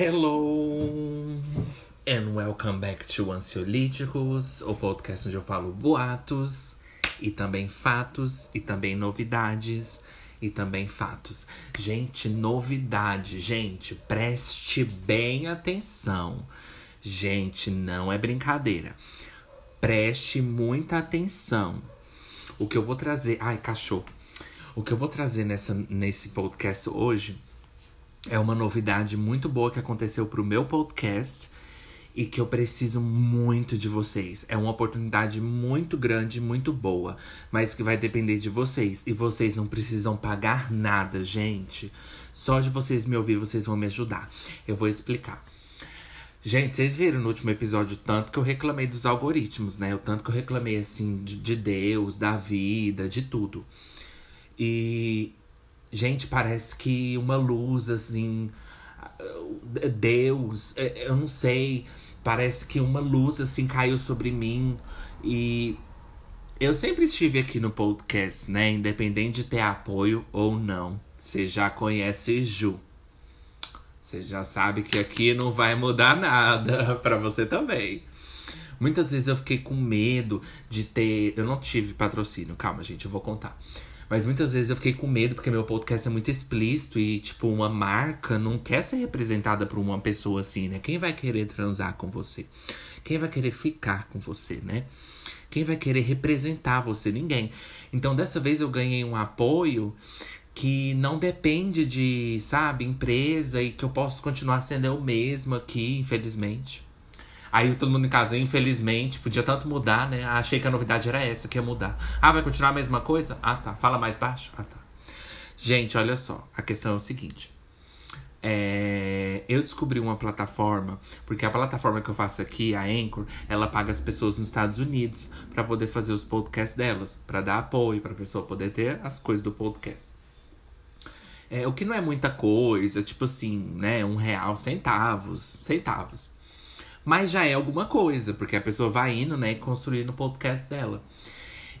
Hello and welcome back to Ansiolíticos, o podcast onde eu falo boatos e também fatos e também novidades e também fatos. Gente, novidade, gente, preste bem atenção. Gente, não é brincadeira. Preste muita atenção. O que eu vou trazer, ai, cachorro. O que eu vou trazer nessa nesse podcast hoje é uma novidade muito boa que aconteceu pro meu podcast e que eu preciso muito de vocês. É uma oportunidade muito grande, muito boa, mas que vai depender de vocês. E vocês não precisam pagar nada, gente. Só de vocês me ouvir, vocês vão me ajudar. Eu vou explicar. Gente, vocês viram no último episódio o tanto que eu reclamei dos algoritmos, né? O tanto que eu reclamei, assim, de, de Deus, da vida, de tudo. E Gente, parece que uma luz, assim. Deus, é, eu não sei. Parece que uma luz, assim, caiu sobre mim. E eu sempre estive aqui no podcast, né? Independente de ter apoio ou não. Você já conhece Ju. Você já sabe que aqui não vai mudar nada para você também. Muitas vezes eu fiquei com medo de ter. Eu não tive patrocínio, calma, gente, eu vou contar. Mas muitas vezes eu fiquei com medo porque meu podcast é muito explícito e, tipo, uma marca não quer ser representada por uma pessoa assim, né? Quem vai querer transar com você? Quem vai querer ficar com você, né? Quem vai querer representar você? Ninguém. Então, dessa vez eu ganhei um apoio que não depende de, sabe, empresa e que eu posso continuar sendo eu mesmo aqui, infelizmente. Aí todo mundo em casa, infelizmente, podia tanto mudar, né? Achei que a novidade era essa, que ia mudar. Ah, vai continuar a mesma coisa? Ah, tá. Fala mais baixo? Ah, tá. Gente, olha só. A questão é o seguinte. É, eu descobri uma plataforma, porque a plataforma que eu faço aqui, a Anchor, ela paga as pessoas nos Estados Unidos para poder fazer os podcasts delas, para dar apoio, para a pessoa poder ter as coisas do podcast. É, o que não é muita coisa, tipo assim, né? Um real, centavos, centavos. Mas já é alguma coisa, porque a pessoa vai indo, né, construindo o podcast dela.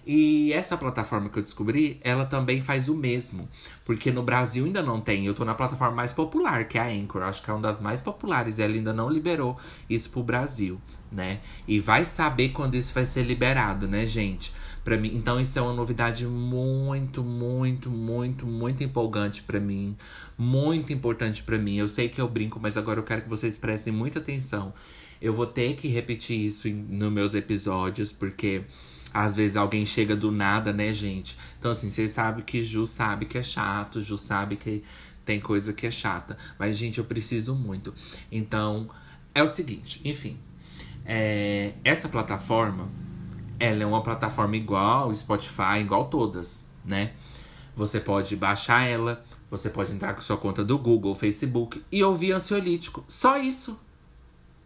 E essa plataforma que eu descobri, ela também faz o mesmo. Porque no Brasil ainda não tem. Eu tô na plataforma mais popular, que é a Anchor. Acho que é uma das mais populares. Ela ainda não liberou isso pro Brasil, né? E vai saber quando isso vai ser liberado, né, gente? Pra mim. Então, isso é uma novidade muito, muito, muito, muito empolgante para mim. Muito importante para mim. Eu sei que eu brinco, mas agora eu quero que vocês prestem muita atenção. Eu vou ter que repetir isso nos meus episódios, porque às vezes alguém chega do nada, né, gente? Então, assim, vocês sabem que Ju sabe que é chato, Ju sabe que tem coisa que é chata. Mas, gente, eu preciso muito. Então, é o seguinte, enfim. É, essa plataforma, ela é uma plataforma igual Spotify, igual todas, né? Você pode baixar ela, você pode entrar com sua conta do Google, Facebook e ouvir ansiolítico. Só isso.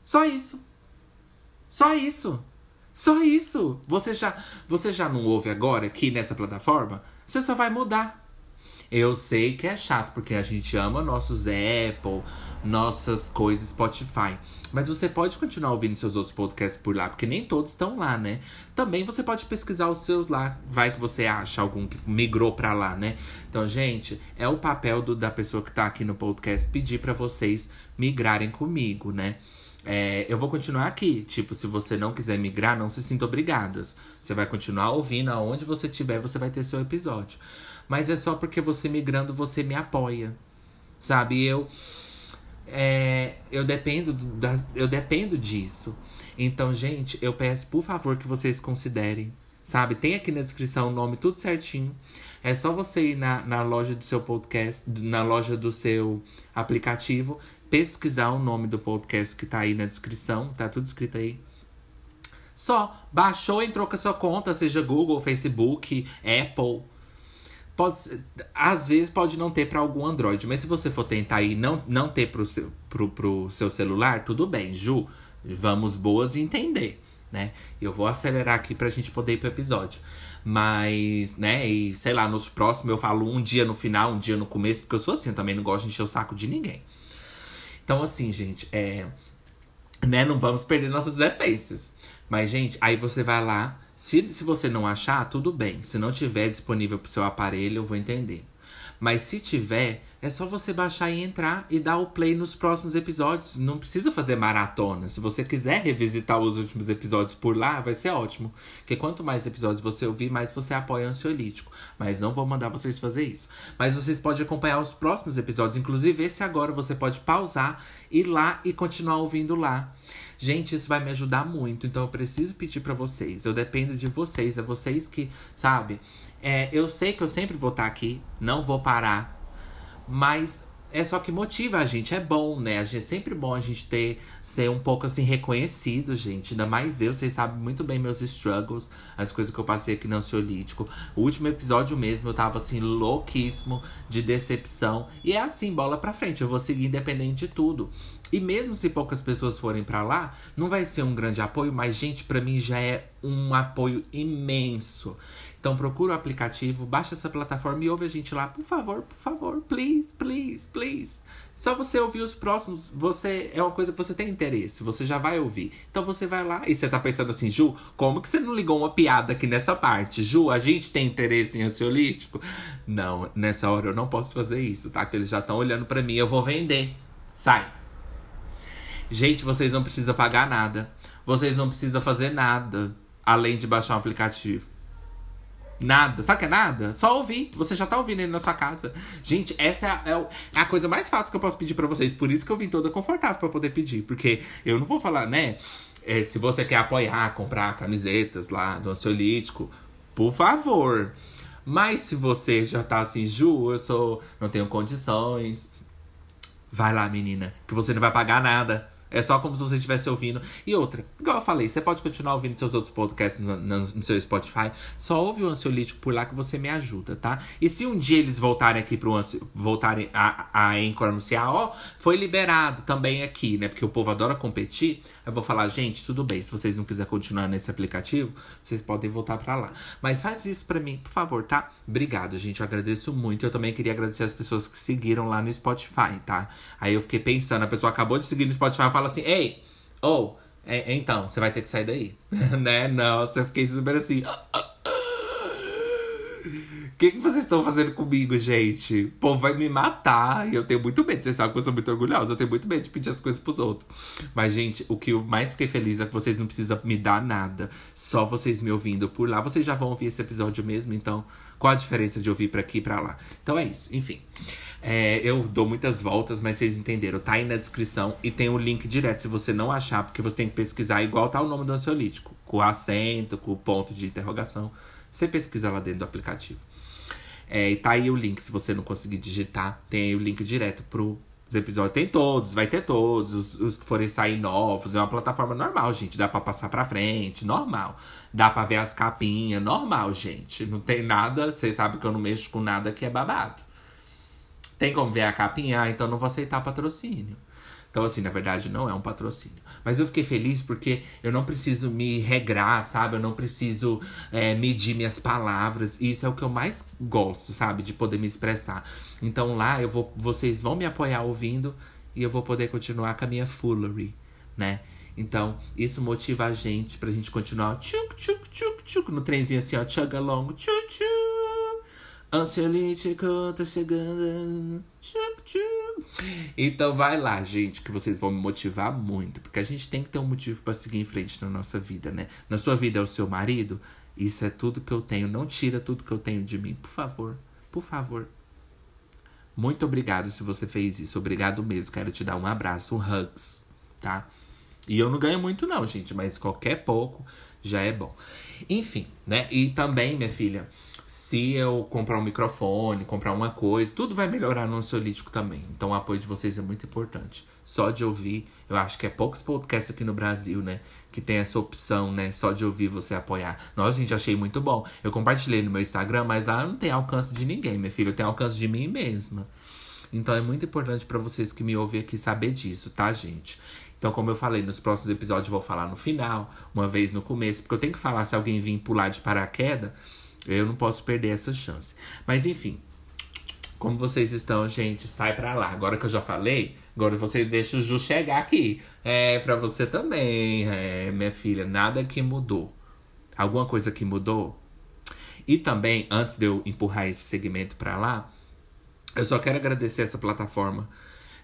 Só isso. Só isso. Só isso. Você já, você já não ouve agora aqui nessa plataforma? Você só vai mudar. Eu sei que é chato, porque a gente ama nossos Apple, nossas coisas Spotify. Mas você pode continuar ouvindo seus outros podcasts por lá, porque nem todos estão lá, né? Também você pode pesquisar os seus lá. Vai que você acha algum que migrou para lá, né? Então, gente, é o papel do, da pessoa que tá aqui no podcast pedir para vocês migrarem comigo, né? É, eu vou continuar aqui. Tipo, se você não quiser migrar, não se sinta obrigadas. Você vai continuar ouvindo, aonde você estiver, você vai ter seu episódio. Mas é só porque você migrando, você me apoia. Sabe? Eu. É, eu dependo da, eu dependo disso. Então, gente, eu peço por favor que vocês considerem. Sabe? Tem aqui na descrição o nome tudo certinho. É só você ir na, na loja do seu podcast, na loja do seu aplicativo pesquisar o nome do podcast que tá aí na descrição, tá tudo escrito aí. Só baixou, entrou com a sua conta, seja Google, Facebook, Apple. Pode, às vezes pode não ter para algum Android, mas se você for tentar aí não, não ter pro seu, pro, pro seu celular, tudo bem, Ju. Vamos boas entender, né? Eu vou acelerar aqui pra gente poder ir pro episódio. Mas, né, e sei lá, nos próximos eu falo um dia no final, um dia no começo, porque eu sou assim, eu também não gosto de encher o saco de ninguém. Então, assim, gente, é. Né, não vamos perder nossas essências. Mas, gente, aí você vai lá. Se, se você não achar, tudo bem. Se não tiver disponível pro seu aparelho, eu vou entender. Mas se tiver, é só você baixar e entrar e dar o play nos próximos episódios. Não precisa fazer maratona. Se você quiser revisitar os últimos episódios por lá, vai ser ótimo. Porque quanto mais episódios você ouvir, mais você apoia o ansiolítico. Mas não vou mandar vocês fazer isso. Mas vocês podem acompanhar os próximos episódios. Inclusive, esse agora você pode pausar, ir lá e continuar ouvindo lá. Gente, isso vai me ajudar muito. Então eu preciso pedir para vocês. Eu dependo de vocês. É vocês que, sabe? É, eu sei que eu sempre vou estar aqui. Não vou parar mas é só que motiva a gente, é bom, né? É sempre bom a gente ter, ser um pouco assim reconhecido, gente. Ainda mais eu, vocês sabem muito bem meus struggles, as coisas que eu passei aqui no ansiolítico. O último episódio mesmo, eu tava assim, louquíssimo de decepção. E é assim, bola pra frente, eu vou seguir independente de tudo. E mesmo se poucas pessoas forem para lá, não vai ser um grande apoio, mas, gente, para mim já é um apoio imenso. Então procura o aplicativo, baixa essa plataforma e ouve a gente lá, por favor, por favor, please, please, please. Só você ouvir os próximos, você é uma coisa que você tem interesse, você já vai ouvir. Então você vai lá e você tá pensando assim, Ju, como que você não ligou uma piada aqui nessa parte? Ju, a gente tem interesse em ansiolítico? Não, nessa hora eu não posso fazer isso, tá? Que eles já estão olhando para mim, eu vou vender. Sai. Gente, vocês não precisam pagar nada. Vocês não precisam fazer nada além de baixar um aplicativo. Nada. Sabe o que é nada? Só ouvir. Você já tá ouvindo ele na sua casa. Gente, essa é a, é a coisa mais fácil que eu posso pedir para vocês. Por isso que eu vim toda confortável para poder pedir. Porque eu não vou falar, né? É, se você quer apoiar, comprar camisetas lá do ansiolítico, por favor. Mas se você já tá assim, Ju, eu sou. não tenho condições. Vai lá, menina, que você não vai pagar nada. É só como se você estivesse ouvindo. E outra, igual eu falei, você pode continuar ouvindo seus outros podcasts no, no, no, seu Spotify. Só ouve o Ansiolítico por lá que você me ajuda, tá? E se um dia eles voltarem aqui pro Ansio, voltarem a, a Anchor anunciar, ó, foi liberado também aqui, né? Porque o povo adora competir. Eu vou falar, gente, tudo bem. Se vocês não quiserem continuar nesse aplicativo, vocês podem voltar para lá. Mas faz isso para mim, por favor, tá? Obrigado, gente. Eu agradeço muito. Eu também queria agradecer as pessoas que seguiram lá no Spotify, tá? Aí eu fiquei pensando, a pessoa acabou de seguir no Spotify e fala assim, ei, ou, oh, é, então, você vai ter que sair daí. né? Nossa, eu fiquei super assim. O que, que vocês estão fazendo comigo, gente? O povo vai me matar. E eu tenho muito medo. Vocês sabem que eu sou muito orgulhosa. Eu tenho muito medo de pedir as coisas pros outros. Mas, gente, o que eu mais fiquei feliz é que vocês não precisam me dar nada. Só vocês me ouvindo por lá. Vocês já vão ouvir esse episódio mesmo. Então, qual a diferença de ouvir para aqui e pra lá? Então é isso. Enfim. É, eu dou muitas voltas, mas vocês entenderam. Tá aí na descrição e tem o um link direto se você não achar, porque você tem que pesquisar igual tá o nome do ansiolítico. Com acento, com o ponto de interrogação. Você pesquisa lá dentro do aplicativo. É, e tá aí o link, se você não conseguir digitar, tem aí o link direto pro episódios. Tem todos, vai ter todos, os, os, que forem sair novos. É uma plataforma normal, gente. Dá pra passar pra frente, normal. Dá pra ver as capinhas, normal, gente. Não tem nada, vocês sabem que eu não mexo com nada que é babado. Tem como ver a capinha? Ah, então não vou aceitar patrocínio. Então, assim, na verdade, não é um patrocínio. Mas eu fiquei feliz porque eu não preciso me regrar, sabe? Eu não preciso é, medir minhas palavras. E isso é o que eu mais gosto, sabe? De poder me expressar. Então lá eu vou, vocês vão me apoiar ouvindo e eu vou poder continuar com a minha foolery, né? Então, isso motiva a gente pra gente continuar tchuc, tchuc, tchuc, tchuc, no trenzinho assim, ó, chug along, tchuc, tchuc. Ansiolítico tá chegando. Tchuc, tchuc. Então vai lá, gente, que vocês vão me motivar muito. Porque a gente tem que ter um motivo para seguir em frente na nossa vida, né? Na sua vida é o seu marido? Isso é tudo que eu tenho. Não tira tudo que eu tenho de mim, por favor. Por favor. Muito obrigado se você fez isso. Obrigado mesmo. Quero te dar um abraço, um hugs, tá? E eu não ganho muito, não, gente, mas qualquer pouco já é bom. Enfim, né? E também, minha filha, se eu comprar um microfone, comprar uma coisa, tudo vai melhorar no ansiolítico também. Então o apoio de vocês é muito importante. Só de ouvir, eu acho que é poucos podcasts aqui no Brasil, né? Que tem essa opção, né? Só de ouvir você apoiar. Nossa, gente, achei muito bom. Eu compartilhei no meu Instagram, mas lá não tem alcance de ninguém, minha filha. Eu tenho alcance de mim mesma. Então é muito importante para vocês que me ouvem aqui saber disso, tá, gente? Então, como eu falei, nos próximos episódios eu vou falar no final, uma vez no começo, porque eu tenho que falar se alguém vir pular de paraquedas eu não posso perder essa chance. Mas enfim, como vocês estão, gente, sai pra lá. Agora que eu já falei, agora vocês deixam o Ju chegar aqui. É, pra você também, é, minha filha, nada que mudou. Alguma coisa que mudou? E também, antes de eu empurrar esse segmento pra lá, Eu só quero agradecer essa plataforma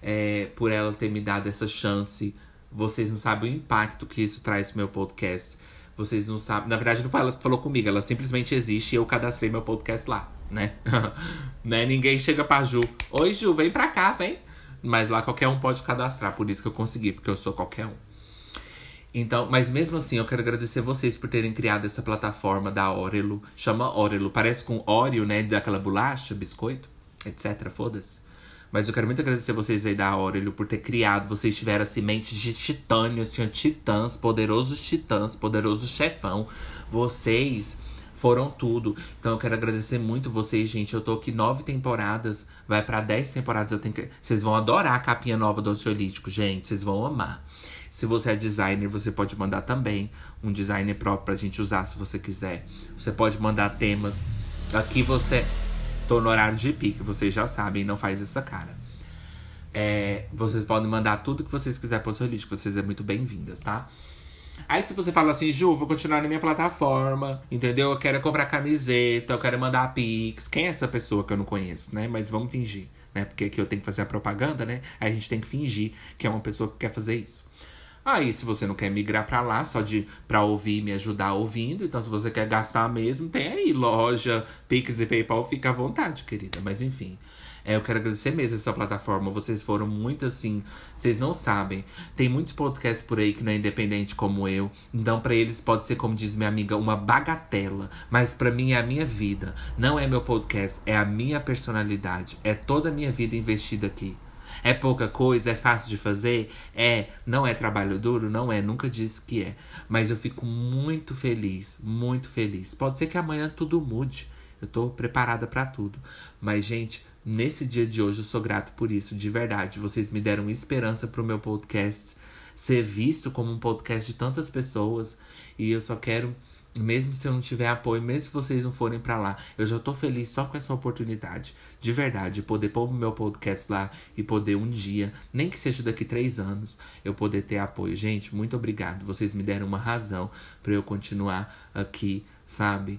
é, por ela ter me dado essa chance. Vocês não sabem o impacto que isso traz pro meu podcast. Vocês não sabem. Na verdade, não foi ela que falou comigo, ela simplesmente existe e eu cadastrei meu podcast lá, né? né? Ninguém chega pra Ju. Oi, Ju, vem pra cá, vem. Mas lá qualquer um pode cadastrar, por isso que eu consegui, porque eu sou qualquer um. Então, mas mesmo assim, eu quero agradecer vocês por terem criado essa plataforma da Orelo. Chama Orelo, parece com Oreo, né? Daquela bolacha, biscoito, etc. Foda-se. Mas eu quero muito agradecer vocês aí da Aurelio por ter criado. Vocês tiveram a semente de titânio, assim, titãs, poderosos titãs, poderosos chefão. Vocês foram tudo. Então eu quero agradecer muito vocês, gente. Eu tô aqui nove temporadas, vai para dez temporadas. Eu tenho que... Vocês vão adorar a capinha nova do ansiolítico, gente. Vocês vão amar. Se você é designer, você pode mandar também um designer próprio pra gente usar se você quiser. Você pode mandar temas. Aqui você Tô no horário de pique, vocês já sabem, não faz essa cara. É, vocês podem mandar tudo que vocês quiserem pro seu lixo, vocês é muito bem-vindas, tá? Aí se você fala assim, Ju, vou continuar na minha plataforma, entendeu? Eu quero comprar camiseta, eu quero mandar pix. Quem é essa pessoa que eu não conheço, né? Mas vamos fingir, né? Porque aqui eu tenho que fazer a propaganda, né? Aí a gente tem que fingir que é uma pessoa que quer fazer isso. Aí, se você não quer migrar para lá, só de para ouvir me ajudar ouvindo, então se você quer gastar mesmo, tem aí loja, Pix e PayPal, fica à vontade, querida. Mas enfim, é, eu quero agradecer mesmo essa plataforma. Vocês foram muito assim, vocês não sabem. Tem muitos podcasts por aí que não é independente como eu. Então, para eles pode ser, como diz minha amiga, uma bagatela. Mas para mim é a minha vida. Não é meu podcast, é a minha personalidade. É toda a minha vida investida aqui. É pouca coisa? É fácil de fazer? É. Não é trabalho duro? Não é. Nunca disse que é. Mas eu fico muito feliz, muito feliz. Pode ser que amanhã tudo mude. Eu tô preparada para tudo. Mas, gente, nesse dia de hoje eu sou grato por isso, de verdade. Vocês me deram esperança pro meu podcast ser visto como um podcast de tantas pessoas. E eu só quero mesmo se eu não tiver apoio, mesmo se vocês não forem para lá, eu já tô feliz só com essa oportunidade, de verdade, poder pôr o meu podcast lá e poder um dia, nem que seja daqui três anos, eu poder ter apoio. Gente, muito obrigado. Vocês me deram uma razão para eu continuar aqui, sabe?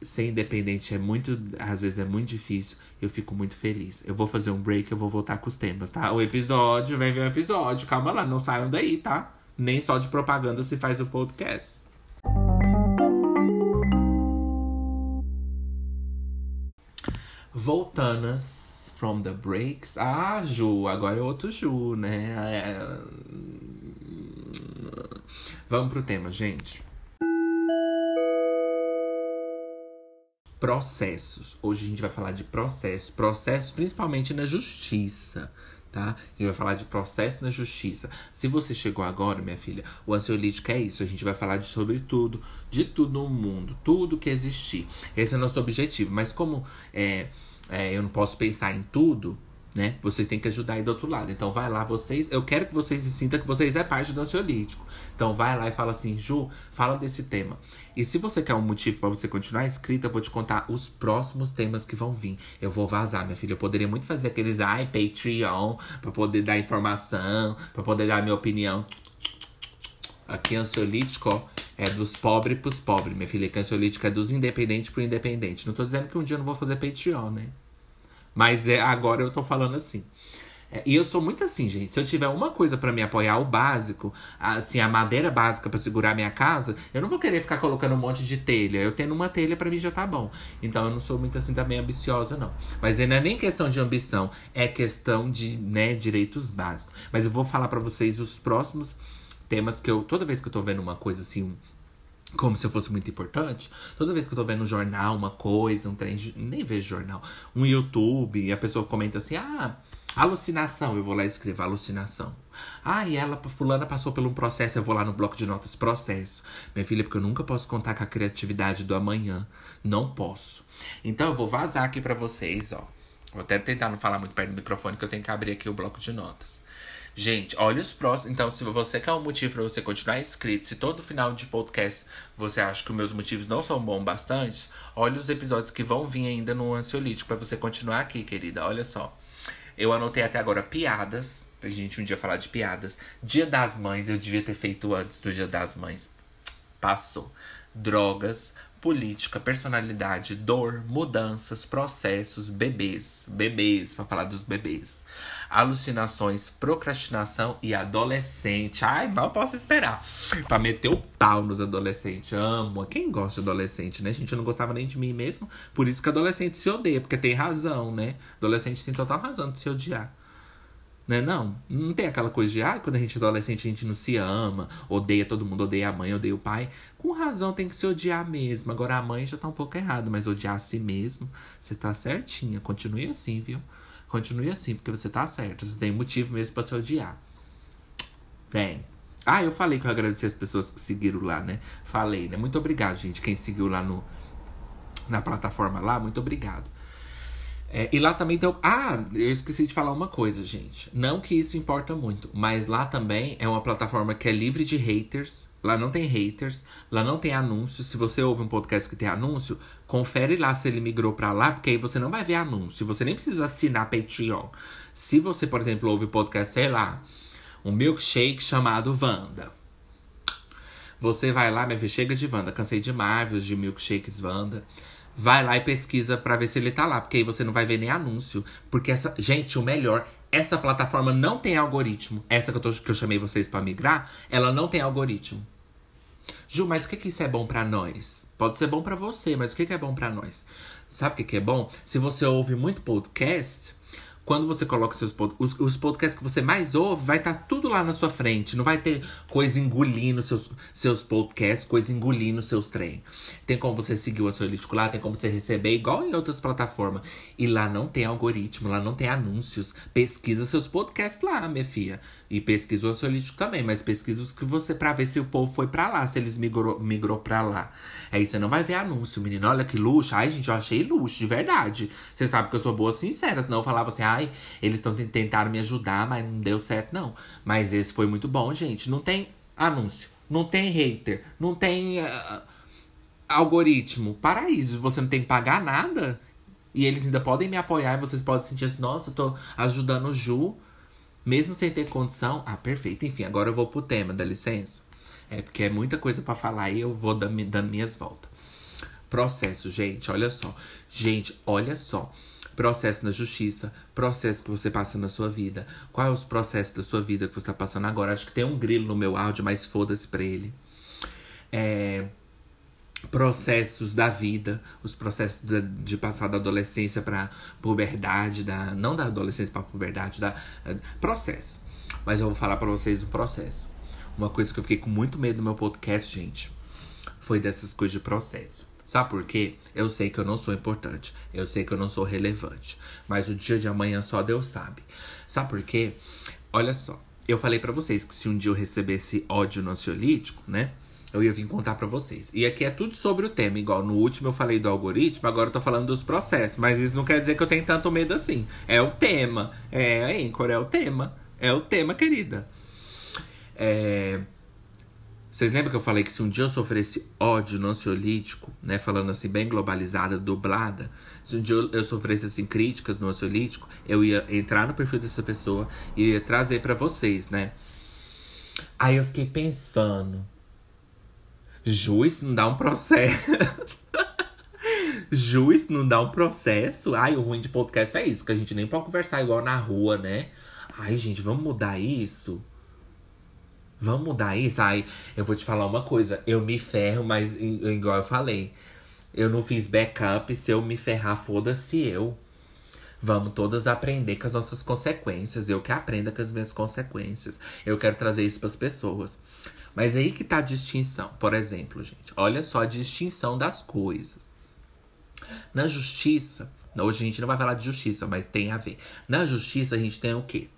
Ser independente é muito, às vezes é muito difícil. Eu fico muito feliz. Eu vou fazer um break, eu vou voltar com os temas, tá? O episódio, vem ver o episódio. Calma lá, não saiam daí, tá? Nem só de propaganda se faz o podcast. Voltanas from the breaks. Ah, Ju, agora é outro Ju, né? É... Vamos pro tema, gente. Processos. Hoje a gente vai falar de processos. Processos principalmente na justiça tá? Gente vai falar de processo na justiça. Se você chegou agora, minha filha, o ansiolítico é isso. A gente vai falar de sobre tudo, de tudo no mundo, tudo que existir. Esse é o nosso objetivo. Mas como é, é, eu não posso pensar em tudo, né? Vocês têm que ajudar aí do outro lado. Então vai lá, vocês. Eu quero que vocês se sintam que vocês é parte do ansiolítico. Então vai lá e fala assim, Ju, fala desse tema. E se você quer um motivo para você continuar escrita, eu vou te contar os próximos temas que vão vir. Eu vou vazar, minha filha. Eu poderia muito fazer aqueles ai, Patreon, para poder dar informação, para poder dar minha opinião. Aqui ansiolítico, ó, é dos pobres pros pobres, minha filha. Que ansiolítico é dos independentes pro independente. Não tô dizendo que um dia eu não vou fazer Patreon, né? Mas é, agora eu tô falando assim. É, e eu sou muito assim, gente. Se eu tiver uma coisa para me apoiar, o básico, assim, a madeira básica para segurar minha casa, eu não vou querer ficar colocando um monte de telha. Eu tendo uma telha para mim já tá bom. Então eu não sou muito assim também ambiciosa, não. Mas não é nem questão de ambição, é questão de, né, direitos básicos. Mas eu vou falar para vocês os próximos temas que eu, toda vez que eu tô vendo uma coisa assim, como se eu fosse muito importante. Toda vez que eu tô vendo um jornal, uma coisa, um trem, nem vejo jornal, um YouTube, e a pessoa comenta assim: ah, alucinação, eu vou lá e escrevo alucinação. Ah, e ela, fulana, passou por um processo, eu vou lá no bloco de notas, processo. Minha filha, porque eu nunca posso contar com a criatividade do amanhã. Não posso. Então eu vou vazar aqui para vocês, ó. Vou até tentar não falar muito perto do microfone, que eu tenho que abrir aqui o bloco de notas. Gente, olha os próximos. Então, se você quer um motivo para você continuar inscrito, se todo final de podcast você acha que os meus motivos não são bons bastante, olha os episódios que vão vir ainda no ansiolítico para você continuar aqui, querida. Olha só. Eu anotei até agora piadas, pra gente um dia falar de piadas. Dia das Mães, eu devia ter feito antes do Dia das Mães. Passou. Drogas, política, personalidade, dor, mudanças, processos, bebês, bebês, para falar dos bebês, alucinações, procrastinação e adolescente. Ai, mal posso esperar para meter o pau nos adolescentes. Amo. Quem gosta de adolescente, né, gente? Eu não gostava nem de mim mesmo, por isso que adolescente se odeia, porque tem razão, né? Adolescente tem total razão de se odiar. Né, não, não tem aquela coisa de, ah, quando a gente é adolescente a gente não se ama, odeia todo mundo, odeia a mãe, odeia o pai. Com razão tem que se odiar mesmo. Agora a mãe já tá um pouco errado, mas odiar a si mesmo, você tá certinha. Continue assim, viu? Continue assim, porque você tá certo. Você tem motivo mesmo para se odiar. Vem. Ah, eu falei que eu agradeci as pessoas que seguiram lá, né? Falei, né? Muito obrigado, gente. Quem seguiu lá no, na plataforma lá, muito obrigado. É, e lá também tem. Ah, eu esqueci de falar uma coisa, gente. Não que isso importa muito, mas lá também é uma plataforma que é livre de haters. Lá não tem haters, lá não tem anúncio. Se você ouve um podcast que tem anúncio, confere lá se ele migrou para lá, porque aí você não vai ver anúncio. Você nem precisa assinar Patreon. Se você, por exemplo, ouve podcast, sei lá, um milkshake chamado Wanda. Você vai lá, minha filha, chega de Wanda. Cansei de Marvels, de milkshakes Wanda vai lá e pesquisa para ver se ele tá lá, porque aí você não vai ver nem anúncio. Porque essa, gente, o melhor, essa plataforma não tem algoritmo. Essa que eu, tô, que eu chamei vocês para migrar, ela não tem algoritmo. Ju, mas o que que isso é bom para nós? Pode ser bom para você, mas o que que é bom para nós? Sabe o que que é bom? Se você ouve muito podcast, quando você coloca seus os, os podcasts que você mais ouve, vai estar tá tudo lá na sua frente. Não vai ter coisa engolindo seus, seus podcasts, coisa engolindo seus trem. Tem como você seguir o Ansiolítico lá, tem como você receber, igual em outras plataformas. E lá não tem algoritmo, lá não tem anúncios. Pesquisa seus podcasts lá, minha filha. E pesquisa o ansiolítico também, mas pesquisa os que você pra ver se o povo foi pra lá, se eles migrou, migrou pra lá. Aí você não vai ver anúncio, menino. Olha que luxo. Ai, gente, eu achei luxo, de verdade. Você sabe que eu sou boa sincera, senão eu falava assim, ai, eles estão tentando me ajudar, mas não deu certo, não. Mas esse foi muito bom, gente. Não tem anúncio, não tem hater, não tem uh, algoritmo. Paraíso, você não tem que pagar nada. E eles ainda podem me apoiar e vocês podem sentir assim, nossa, eu tô ajudando o Ju. Mesmo sem ter condição. Ah, perfeito. Enfim, agora eu vou pro tema, dá licença. É porque é muita coisa para falar e eu vou dando, minhas voltas. Processo, gente, olha só. Gente, olha só. Processo na justiça, processo que você passa na sua vida. Quais é os processos da sua vida que você tá passando agora? Acho que tem um grilo no meu áudio, mas foda-se pra ele. É, processos da vida, os processos de, de passar da adolescência para puberdade, da não da adolescência para puberdade, da processo. Mas eu vou falar para vocês o processo. Uma coisa que eu fiquei com muito medo no meu podcast, gente, foi dessas coisas de processo. Sabe por quê? Eu sei que eu não sou importante, eu sei que eu não sou relevante, mas o dia de amanhã só Deus sabe. Sabe por quê? Olha só, eu falei para vocês que se um dia eu recebesse ódio no ansiolítico, né? Eu ia vir contar para vocês. E aqui é tudo sobre o tema, igual no último eu falei do algoritmo, agora eu tô falando dos processos. Mas isso não quer dizer que eu tenho tanto medo assim. É o tema. É, Anchor, é o tema. É o tema, querida. É... Vocês lembram que eu falei que se um dia eu sofresse ódio no ansiolítico, né? Falando assim, bem globalizada, dublada. Se um dia eu sofresse assim, críticas no ansiolítico, eu ia entrar no perfil dessa pessoa e ia trazer para vocês, né? Aí eu fiquei pensando Juiz não dá um processo. Juiz não dá um processo. Ai, o ruim de podcast é isso, que a gente nem pode conversar igual na rua, né? Ai, gente, vamos mudar isso? Vamos mudar isso? Ai, eu vou te falar uma coisa. Eu me ferro, mas igual eu falei. Eu não fiz backup. Se eu me ferrar, foda-se eu. Vamos todas aprender com as nossas consequências. Eu que aprenda com as minhas consequências. Eu quero trazer isso para as pessoas. Mas aí que tá a distinção. Por exemplo, gente, olha só a distinção das coisas. Na justiça, hoje a gente não vai falar de justiça, mas tem a ver. Na justiça a gente tem o quê?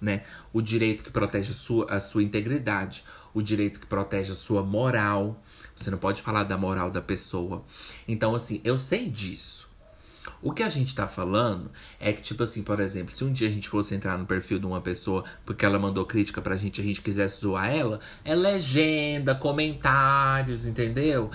Né? O direito que protege a sua, a sua integridade, o direito que protege a sua moral. Você não pode falar da moral da pessoa. Então, assim, eu sei disso. O que a gente tá falando é que, tipo assim, por exemplo, se um dia a gente fosse entrar no perfil de uma pessoa porque ela mandou crítica pra gente e a gente quisesse zoar ela, é legenda, comentários, entendeu?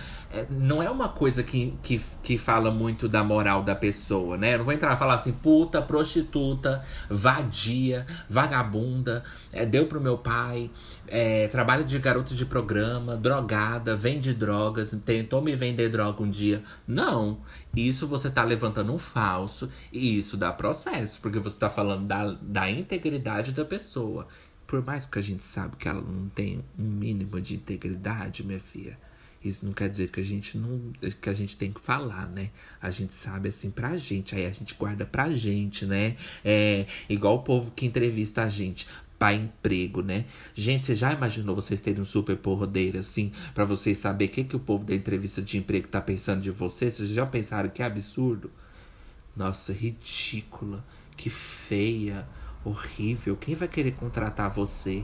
Não é uma coisa que, que, que fala muito da moral da pessoa, né? Eu não vou entrar e falar assim, puta, prostituta, vadia, vagabunda, é, deu pro meu pai, é, trabalha de garoto de programa, drogada, vende drogas, tentou me vender droga um dia. Não. Isso você tá levantando um falso e isso dá processo, porque você tá falando da, da integridade da pessoa. Por mais que a gente sabe que ela não tem um mínimo de integridade, minha filha. Isso não quer dizer que a gente não que a gente tem que falar, né? A gente sabe assim pra gente, aí a gente guarda pra gente, né? É igual o povo que entrevista a gente para emprego, né? Gente, você já imaginou vocês terem um super porrodeiro assim, para vocês saber o que, que o povo da entrevista de emprego tá pensando de vocês? Vocês já pensaram que é absurdo? Nossa, ridícula, que feia, horrível. Quem vai querer contratar você?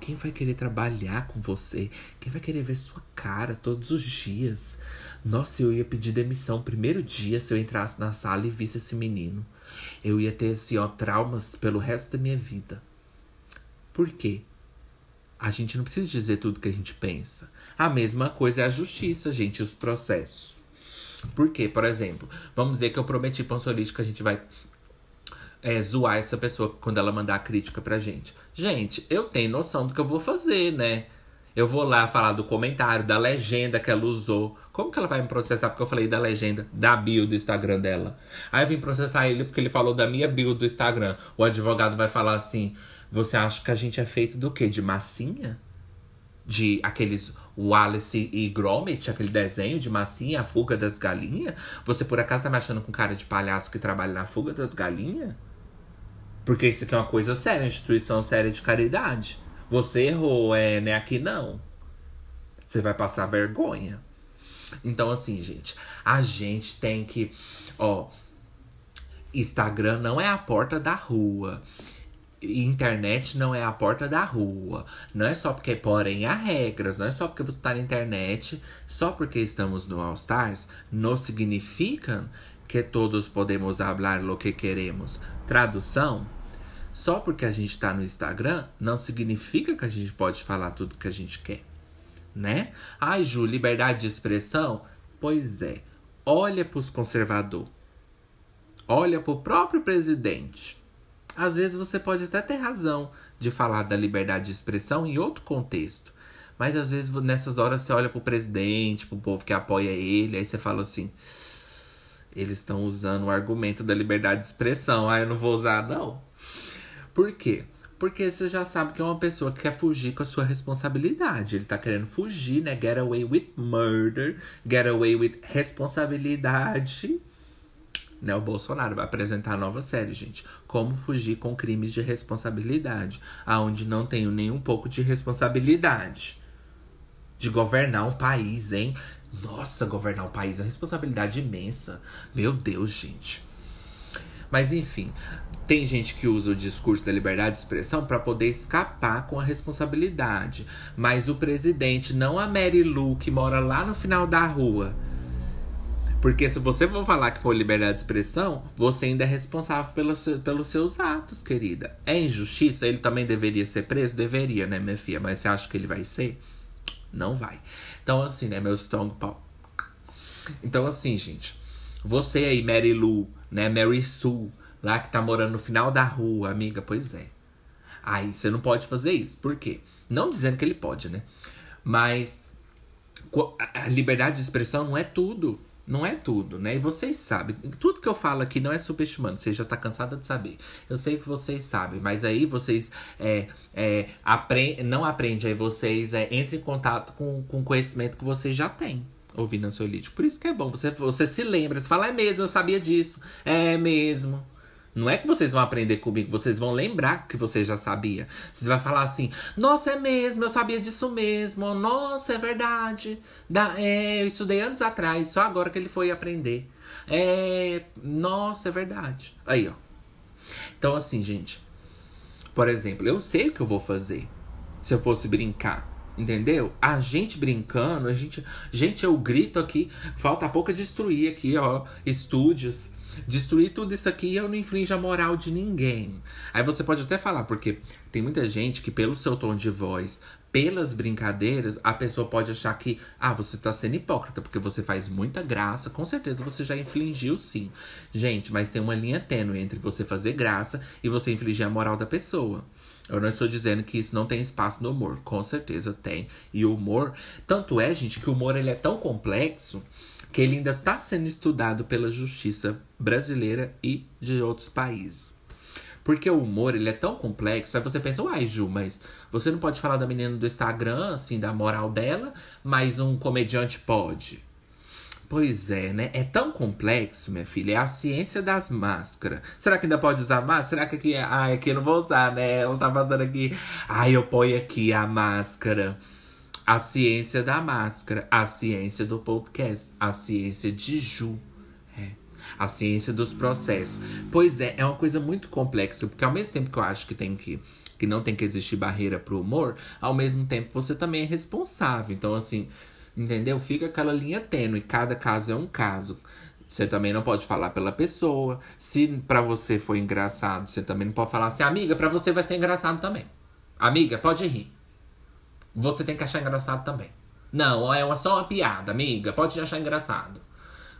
Quem vai querer trabalhar com você? Quem vai querer ver sua cara todos os dias? Nossa, eu ia pedir demissão primeiro dia se eu entrasse na sala e visse esse menino. Eu ia ter assim, ó, traumas pelo resto da minha vida. Por quê? A gente não precisa dizer tudo que a gente pensa. A mesma coisa é a justiça, gente, os processos. Por quê? Por exemplo, vamos dizer que eu prometi pra um solícito que a gente vai é, zoar essa pessoa quando ela mandar a crítica pra gente. Gente, eu tenho noção do que eu vou fazer, né? Eu vou lá falar do comentário, da legenda que ela usou. Como que ela vai me processar porque eu falei da legenda, da bio do Instagram dela? Aí eu vim processar ele porque ele falou da minha bio do Instagram. O advogado vai falar assim: você acha que a gente é feito do quê? De massinha? De aqueles Wallace e Gromit, aquele desenho de massinha, a fuga das galinhas? Você por acaso tá me achando com cara de palhaço que trabalha na fuga das galinhas? Porque isso aqui é uma coisa séria, uma instituição séria de caridade. Você errou, é, né? Aqui não. Você vai passar vergonha. Então, assim, gente, a gente tem que. Ó, Instagram não é a porta da rua internet não é a porta da rua. Não é só porque, porém, há regras. Não é só porque você está na internet, só porque estamos no All Stars, não significa que todos podemos falar o que queremos. Tradução: só porque a gente está no Instagram, não significa que a gente pode falar tudo que a gente quer. Né? Ai, Ju, liberdade de expressão? Pois é. Olha para os conservadores. Olha para o próprio presidente às vezes você pode até ter razão de falar da liberdade de expressão em outro contexto. Mas às vezes nessas horas você olha pro presidente, pro povo que apoia ele, aí você fala assim: eles estão usando o argumento da liberdade de expressão. Ah, eu não vou usar, não. Por quê? Porque você já sabe que é uma pessoa que quer fugir com a sua responsabilidade. Ele tá querendo fugir, né? Get away with murder, get away with responsabilidade né, o Bolsonaro vai apresentar a nova série, gente. Como fugir com crimes de responsabilidade, aonde não tenho nem um pouco de responsabilidade de governar um país, hein? Nossa, governar um país é uma responsabilidade imensa. Meu Deus, gente. Mas enfim, tem gente que usa o discurso da liberdade de expressão para poder escapar com a responsabilidade. Mas o presidente, não a Mary Lou, que mora lá no final da rua, porque se você for falar que foi liberdade de expressão, você ainda é responsável pelos, pelos seus atos, querida. É injustiça? Ele também deveria ser preso? Deveria, né, minha filha? Mas você acha que ele vai ser? Não vai. Então, assim, né, meu strong pau. Então, assim, gente. Você aí, Mary Lou, né, Mary Sue, lá que tá morando no final da rua, amiga, pois é. Aí, você não pode fazer isso. Por quê? Não dizendo que ele pode, né? Mas a liberdade de expressão não é tudo. Não é tudo, né? E vocês sabem. Tudo que eu falo aqui não é subestimando. Você já tá cansada de saber. Eu sei que vocês sabem, mas aí vocês é, é, aprend, não aprendem, aí vocês é, entram em contato com, com conhecimento que vocês já têm ouvindo Ansiolítico. Por isso que é bom. Você, você se lembra, você fala, é mesmo, eu sabia disso. É mesmo. Não é que vocês vão aprender comigo, vocês vão lembrar que você já sabia. Vocês vão falar assim: Nossa, é mesmo, eu sabia disso mesmo. Nossa, é verdade. Da, é, eu estudei anos atrás, só agora que ele foi aprender. É, nossa, é verdade. Aí, ó. Então, assim, gente. Por exemplo, eu sei o que eu vou fazer se eu fosse brincar. Entendeu? A gente brincando, a gente. Gente, eu grito aqui. Falta pouco destruir aqui, ó. Estúdios. Destruir tudo isso aqui eu não infringe a moral de ninguém. Aí você pode até falar, porque tem muita gente que, pelo seu tom de voz, pelas brincadeiras, a pessoa pode achar que, ah, você tá sendo hipócrita, porque você faz muita graça, com certeza você já infligiu sim. Gente, mas tem uma linha tênue entre você fazer graça e você infligir a moral da pessoa. Eu não estou dizendo que isso não tem espaço no humor, com certeza tem. E o humor, tanto é, gente, que o humor ele é tão complexo que ele ainda está sendo estudado pela justiça brasileira e de outros países. Porque o humor, ele é tão complexo. Aí você pensa, uai, Ju, mas você não pode falar da menina do Instagram, assim, da moral dela, mas um comediante pode. Pois é, né? É tão complexo, minha filha. É a ciência das máscaras. Será que ainda pode usar máscara? Será que aqui. Ai, aqui eu não vou usar, né? Ela tá fazendo aqui. Ai, eu ponho aqui a máscara. A ciência da máscara. A ciência do podcast. A ciência de Ju. É. A ciência dos processos. Pois é, é uma coisa muito complexa. Porque ao mesmo tempo que eu acho que tem que que não tem que existir barreira pro humor, ao mesmo tempo você também é responsável. Então, assim, entendeu? Fica aquela linha tênue, cada caso é um caso. Você também não pode falar pela pessoa. Se para você foi engraçado, você também não pode falar assim, amiga, para você vai ser engraçado também. Amiga, pode rir. Você tem que achar engraçado também. Não, é uma, só uma piada, amiga, pode achar engraçado.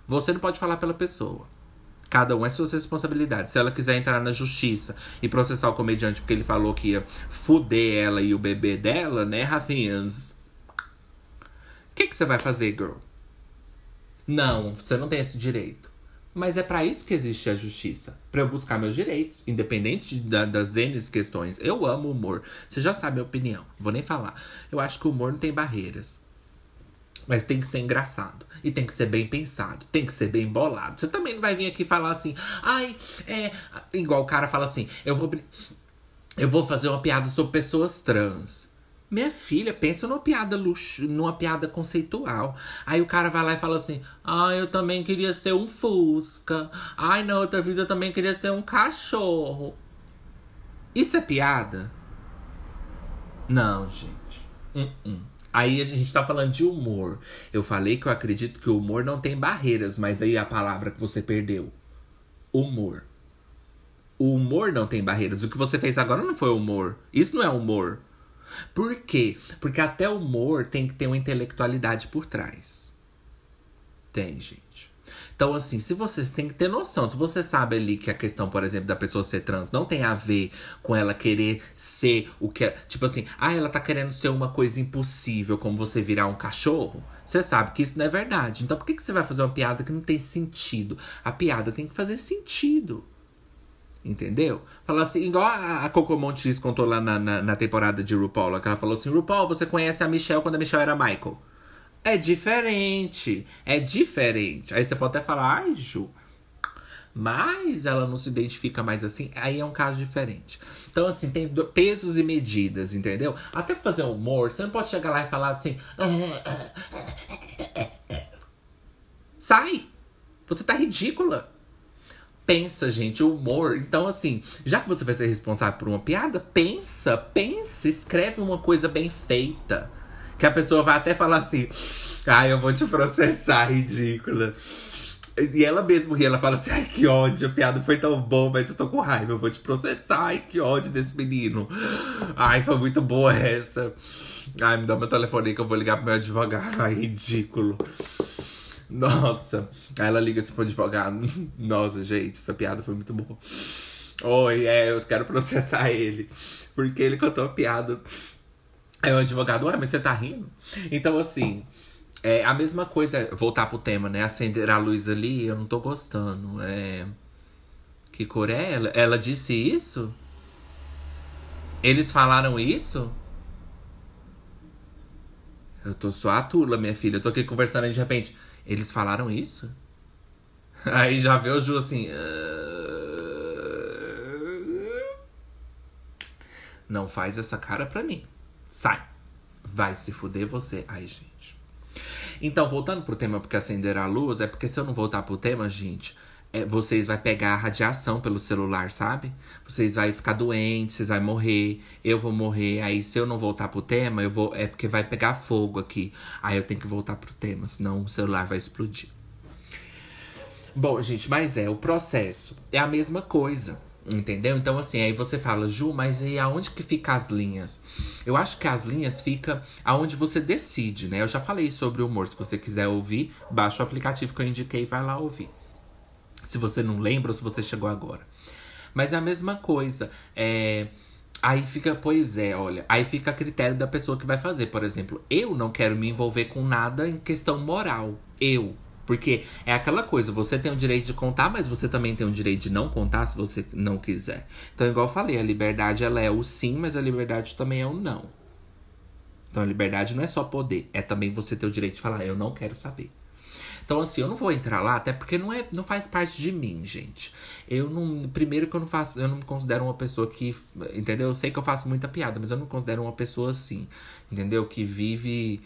Você não pode falar pela pessoa. Cada um é suas responsabilidades. Se ela quiser entrar na justiça e processar o comediante porque ele falou que ia fuder ela e o bebê dela, né, Rafinhas? Que, que você vai fazer, girl? Não, você não tem esse direito. Mas é para isso que existe a justiça. para eu buscar meus direitos, independente da, das N questões. Eu amo humor. Você já sabe a opinião. Vou nem falar. Eu acho que o humor não tem barreiras. Mas tem que ser engraçado. E tem que ser bem pensado. Tem que ser bem bolado. Você também não vai vir aqui falar assim, ai, é. Igual o cara fala assim, eu vou. Eu vou fazer uma piada sobre pessoas trans. Minha filha, pensa numa piada luxo, numa piada conceitual. Aí o cara vai lá e fala assim: Ah, eu também queria ser um Fusca. Ai, na outra vida eu também queria ser um cachorro. Isso é piada? Não, gente. Uh -uh. Aí a gente tá falando de humor. Eu falei que eu acredito que o humor não tem barreiras, mas aí a palavra que você perdeu. Humor. O humor não tem barreiras. O que você fez agora não foi humor. Isso não é humor. Por quê? Porque até o humor tem que ter uma intelectualidade por trás. Tem, gente. Então, assim, se vocês têm que ter noção, se você sabe ali que a questão, por exemplo, da pessoa ser trans não tem a ver com ela querer ser o que é. Tipo assim, ah, ela tá querendo ser uma coisa impossível, como você virar um cachorro. Você sabe que isso não é verdade. Então, por que, que você vai fazer uma piada que não tem sentido? A piada tem que fazer sentido. Entendeu? Fala assim, igual a, a Coco Montes contou lá na, na, na temporada de RuPaul, que ela falou assim: RuPaul, você conhece a Michelle quando a Michelle era Michael. É diferente. É diferente. Aí você pode até falar, ai, Ju. Mas ela não se identifica mais assim. Aí é um caso diferente. Então, assim, tem pesos e medidas, entendeu? Até pra fazer humor, você não pode chegar lá e falar assim. Sai! Você tá ridícula. Pensa, gente, o humor. Então, assim, já que você vai ser responsável por uma piada, pensa, pensa, escreve uma coisa bem feita. Que a pessoa vai até falar assim: ai, eu vou te processar, ridícula. E ela mesmo ri, ela fala assim: ai, que ódio, a piada foi tão boa, mas eu tô com raiva, eu vou te processar, ai, que ódio desse menino. Ai, foi muito boa essa. Ai, me dá meu telefone aí que eu vou ligar pro meu advogado. Ai, ridículo. Nossa. Aí ela liga assim pro advogado. Nossa, gente, essa piada foi muito boa. Oi, é, eu quero processar ele. Porque ele contou a piada Aí o advogado, ué, mas você tá rindo? Então, assim, é a mesma coisa, voltar pro tema, né? Acender a luz ali, eu não tô gostando. É. Que cor é ela? Ela disse isso? Eles falaram isso? Eu tô só a tula, minha filha. Eu tô aqui conversando e de repente. Eles falaram isso? Aí já vê o Ju assim. Ah, não faz essa cara pra mim. Sai. Vai se fuder você. Ai, gente. Então, voltando pro tema porque acender a luz, é porque se eu não voltar pro tema, gente, é, vocês vai pegar radiação pelo celular, sabe? Vocês vai ficar doentes, vocês vai morrer, eu vou morrer. Aí se eu não voltar pro tema, eu vou é porque vai pegar fogo aqui. Aí eu tenho que voltar pro tema, senão o celular vai explodir. Bom, gente, mas é o processo é a mesma coisa. Entendeu? Então, assim, aí você fala, Ju, mas e aonde que fica as linhas? Eu acho que as linhas fica aonde você decide, né? Eu já falei sobre o humor. Se você quiser ouvir, baixa o aplicativo que eu indiquei e vai lá ouvir. Se você não lembra ou se você chegou agora. Mas é a mesma coisa. É. Aí fica, pois é, olha, aí fica a critério da pessoa que vai fazer. Por exemplo, eu não quero me envolver com nada em questão moral. Eu, porque é aquela coisa, você tem o direito de contar, mas você também tem o direito de não contar se você não quiser. Então, igual eu falei, a liberdade ela é o sim, mas a liberdade também é o não. Então, a liberdade não é só poder, é também você ter o direito de falar, eu não quero saber. Então, assim, eu não vou entrar lá, até porque não, é, não faz parte de mim, gente. Eu não. Primeiro que eu não faço. Eu não me considero uma pessoa que. Entendeu? Eu sei que eu faço muita piada, mas eu não me considero uma pessoa assim. Entendeu? Que vive,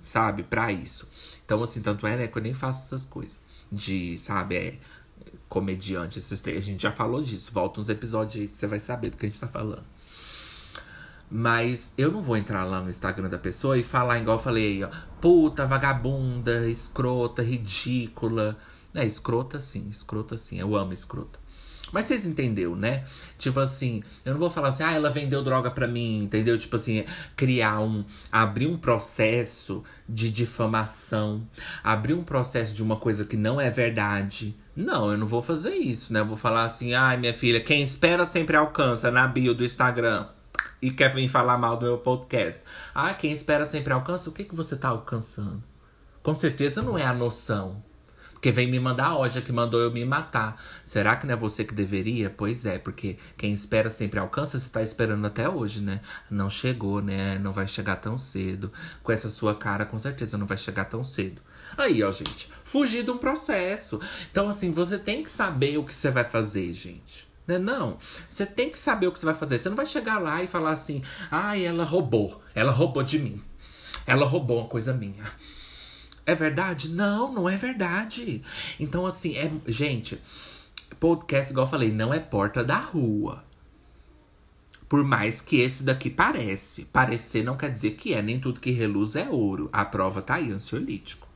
sabe, pra isso. Então, assim, tanto é, né, que eu nem faço essas coisas. De, sabe, é comediante, esses três. A gente já falou disso. Volta uns episódios aí que você vai saber do que a gente tá falando. Mas eu não vou entrar lá no Instagram da pessoa e falar, igual eu falei, ó, puta, vagabunda, escrota, ridícula. É, escrota sim, escrota sim. Eu amo escrota. Mas vocês entenderam, né? Tipo assim, eu não vou falar assim, ah, ela vendeu droga pra mim, entendeu? Tipo assim, criar um. abrir um processo de difamação, abrir um processo de uma coisa que não é verdade. Não, eu não vou fazer isso, né? Eu vou falar assim, ai, minha filha, quem espera sempre alcança na bio do Instagram. E quer vir falar mal do meu podcast. Ah, quem espera sempre alcança, o que, que você tá alcançando? Com certeza não é a noção. Porque vem me mandar ódio que mandou eu me matar. Será que não é você que deveria? Pois é, porque quem espera sempre alcança, você tá esperando até hoje, né? Não chegou, né? Não vai chegar tão cedo. Com essa sua cara, com certeza não vai chegar tão cedo. Aí, ó, gente, fugir de um processo. Então, assim, você tem que saber o que você vai fazer, gente. Né? Não, você tem que saber o que você vai fazer. Você não vai chegar lá e falar assim, ai, ah, ela roubou. Ela roubou de mim. Ela roubou uma coisa minha. É verdade? Não, não é verdade. Então, assim, é. Gente, podcast, igual eu falei, não é porta da rua. Por mais que esse daqui parece. Parecer não quer dizer que é. Nem tudo que reluz é ouro. A prova tá aí, ansiolítico.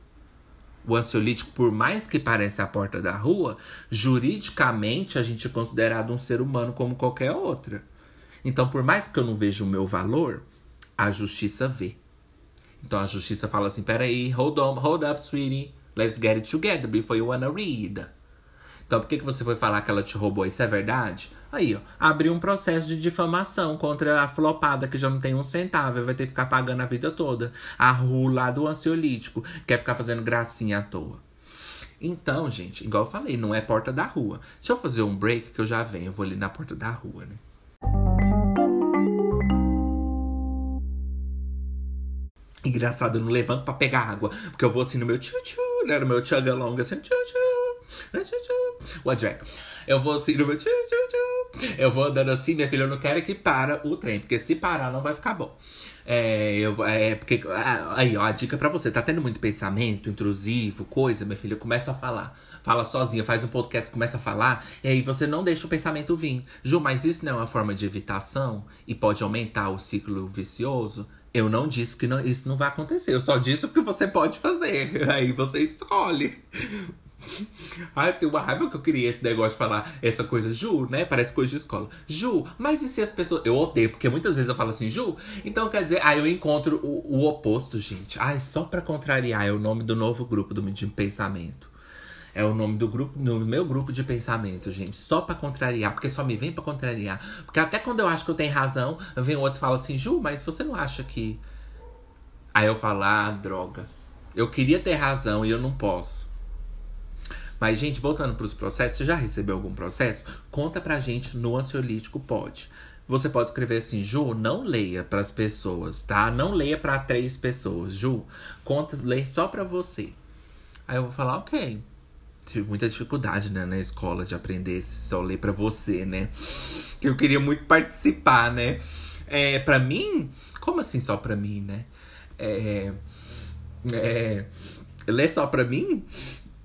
O ansiolítico, por mais que pareça a porta da rua, juridicamente a gente é considerado um ser humano como qualquer outra. Então, por mais que eu não veja o meu valor, a justiça vê. Então a justiça fala assim: peraí, hold on, hold up, sweetie. Let's get it together before you wanna read. Então por que, que você foi falar que ela te roubou? Isso é verdade? Aí, ó, abriu um processo de difamação contra a flopada que já não tem um centavo, vai ter que ficar pagando a vida toda. A rua lá do ansiolítico, quer ficar fazendo gracinha à toa. Então, gente, igual eu falei, não é porta da rua. Deixa eu fazer um break que eu já venho, eu vou ali na porta da rua, né? Engraçado, eu não levanto pra pegar água. Porque eu vou assim no meu tchu-tchu, né? No meu tchaga longa, assim, tchu-tchu. Né, tchu-tchu. Jack? Eu vou assim no meu. Eu vou andando assim, minha filha, eu não quero que para o trem. Porque se parar, não vai ficar bom. É, eu, é porque. Ah, aí, ó, a dica pra você. Tá tendo muito pensamento intrusivo, coisa, minha filha, começa a falar fala sozinha, faz um podcast, começa a falar, e aí você não deixa o pensamento vir. Ju, mas isso não é uma forma de evitação e pode aumentar o ciclo vicioso? Eu não disse que não, isso não vai acontecer. Eu só disse o que você pode fazer. Aí você escolhe. Ai, tem uma raiva que eu queria esse negócio de falar essa coisa, Ju, né? Parece coisa de escola. Ju, mas e se as pessoas. Eu odeio, porque muitas vezes eu falo assim, Ju, então quer dizer, aí eu encontro o, o oposto, gente. Ai, só pra contrariar, é o nome do novo grupo do de pensamento. É o nome do grupo, no meu grupo de pensamento, gente. Só para contrariar, porque só me vem para contrariar. Porque até quando eu acho que eu tenho razão, vem outro e fala assim, Ju, mas você não acha que. Aí eu falo, ah, droga. Eu queria ter razão e eu não posso. Mas, gente, voltando para os processos, você já recebeu algum processo? Conta pra gente no Ansiolítico Pode. Você pode escrever assim, Ju, não leia para as pessoas, tá? Não leia para três pessoas, Ju. Conta, leia só para você. Aí eu vou falar, ok tive muita dificuldade, né, na escola de aprender esse só ler para você, né? Que eu queria muito participar, né? É, para mim, como assim só para mim, né? É, é, ler só para mim?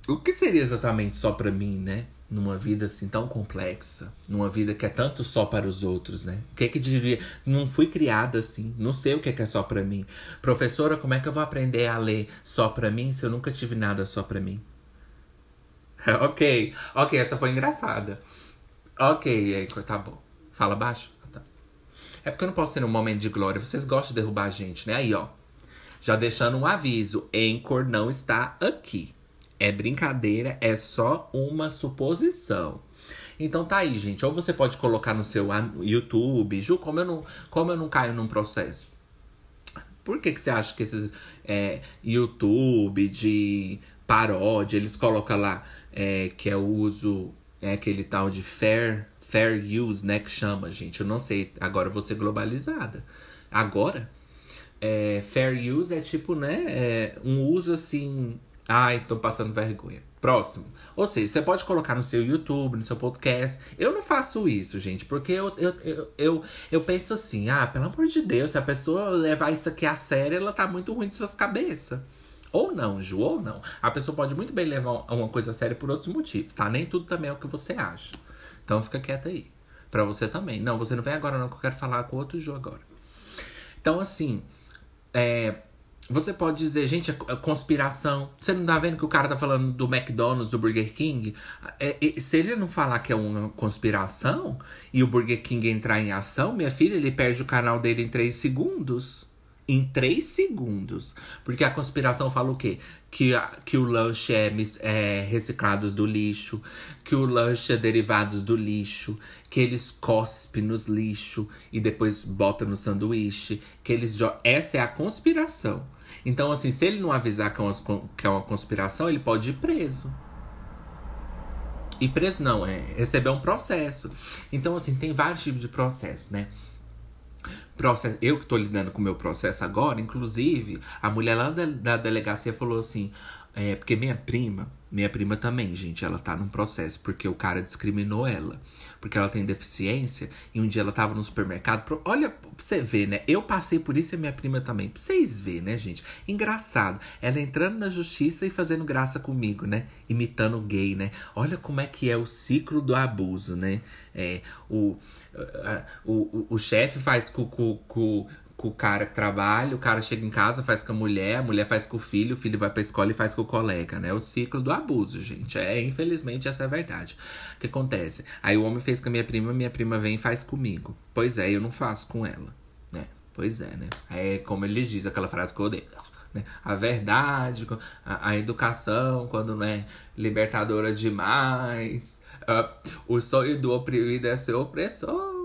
O que seria exatamente só pra mim, né? Numa vida assim tão complexa, numa vida que é tanto só para os outros, né? O que é que devia. Não fui criada assim, não sei o que é que é só pra mim. Professora, como é que eu vou aprender a ler só pra mim se eu nunca tive nada só pra mim? ok, ok, essa foi engraçada. Ok, aí, tá bom. Fala baixo? Ah, tá. É porque eu não posso ter um momento de glória. Vocês gostam de derrubar a gente, né? Aí, ó. Já deixando um aviso: Anchor não está aqui. É brincadeira, é só uma suposição. Então tá aí, gente. Ou você pode colocar no seu YouTube, Ju, como eu não, como eu não caio num processo. Por que, que você acha que esses é, YouTube de paródia, eles colocam lá é, que é o uso, é aquele tal de fair, fair use, né? Que chama, gente. Eu não sei, agora eu vou ser globalizada. Agora, é, fair use é tipo, né? É um uso assim Ai, tô passando vergonha. Próximo. Ou seja, você pode colocar no seu YouTube, no seu podcast. Eu não faço isso, gente, porque eu, eu, eu, eu, eu penso assim: ah, pelo amor de Deus, se a pessoa levar isso aqui a sério, ela tá muito ruim de suas cabeças. Ou não, Ju, ou não. A pessoa pode muito bem levar uma coisa a sério por outros motivos, tá? Nem tudo também é o que você acha. Então fica quieta aí. Pra você também. Não, você não vem agora, não, que eu quero falar com outro Ju agora. Então, assim, é, você pode dizer, gente, é conspiração. Você não tá vendo que o cara tá falando do McDonald's, do Burger King? É, é, se ele não falar que é uma conspiração e o Burger King entrar em ação, minha filha, ele perde o canal dele em 3 segundos. Em 3 segundos. Porque a conspiração fala o quê? Que, que o lanche é, é reciclados do lixo, que o lanche é derivados do lixo, que eles cospem nos lixo e depois bota no sanduíche, que eles essa é a conspiração. Então, assim, se ele não avisar que é, uma, que é uma conspiração, ele pode ir preso. E preso não, é receber um processo. Então, assim, tem vários tipos de processo, né? Processo, eu que tô lidando com o meu processo agora, inclusive, a mulher lá da, da delegacia falou assim: é, porque minha prima, minha prima também, gente, ela tá num processo, porque o cara discriminou ela porque ela tem deficiência, e um dia ela tava no supermercado. Pro... Olha, pra você ver, né? Eu passei por isso e minha prima também. Pra vocês verem, né, gente? Engraçado. Ela entrando na justiça e fazendo graça comigo, né? Imitando gay, né? Olha como é que é o ciclo do abuso, né? É, o, o, o, o chefe faz com, com, com com o cara que trabalha, o cara chega em casa, faz com a mulher, a mulher faz com o filho, o filho vai pra escola e faz com o colega, né? O ciclo do abuso, gente. É, infelizmente, essa é a verdade. O que acontece? Aí o homem fez com a minha prima, minha prima vem e faz comigo. Pois é, eu não faço com ela, né? Pois é, né? É como ele diz, aquela frase que eu odeio. Né? A verdade, a, a educação, quando não é libertadora demais. O sonho do oprimido é ser opressor.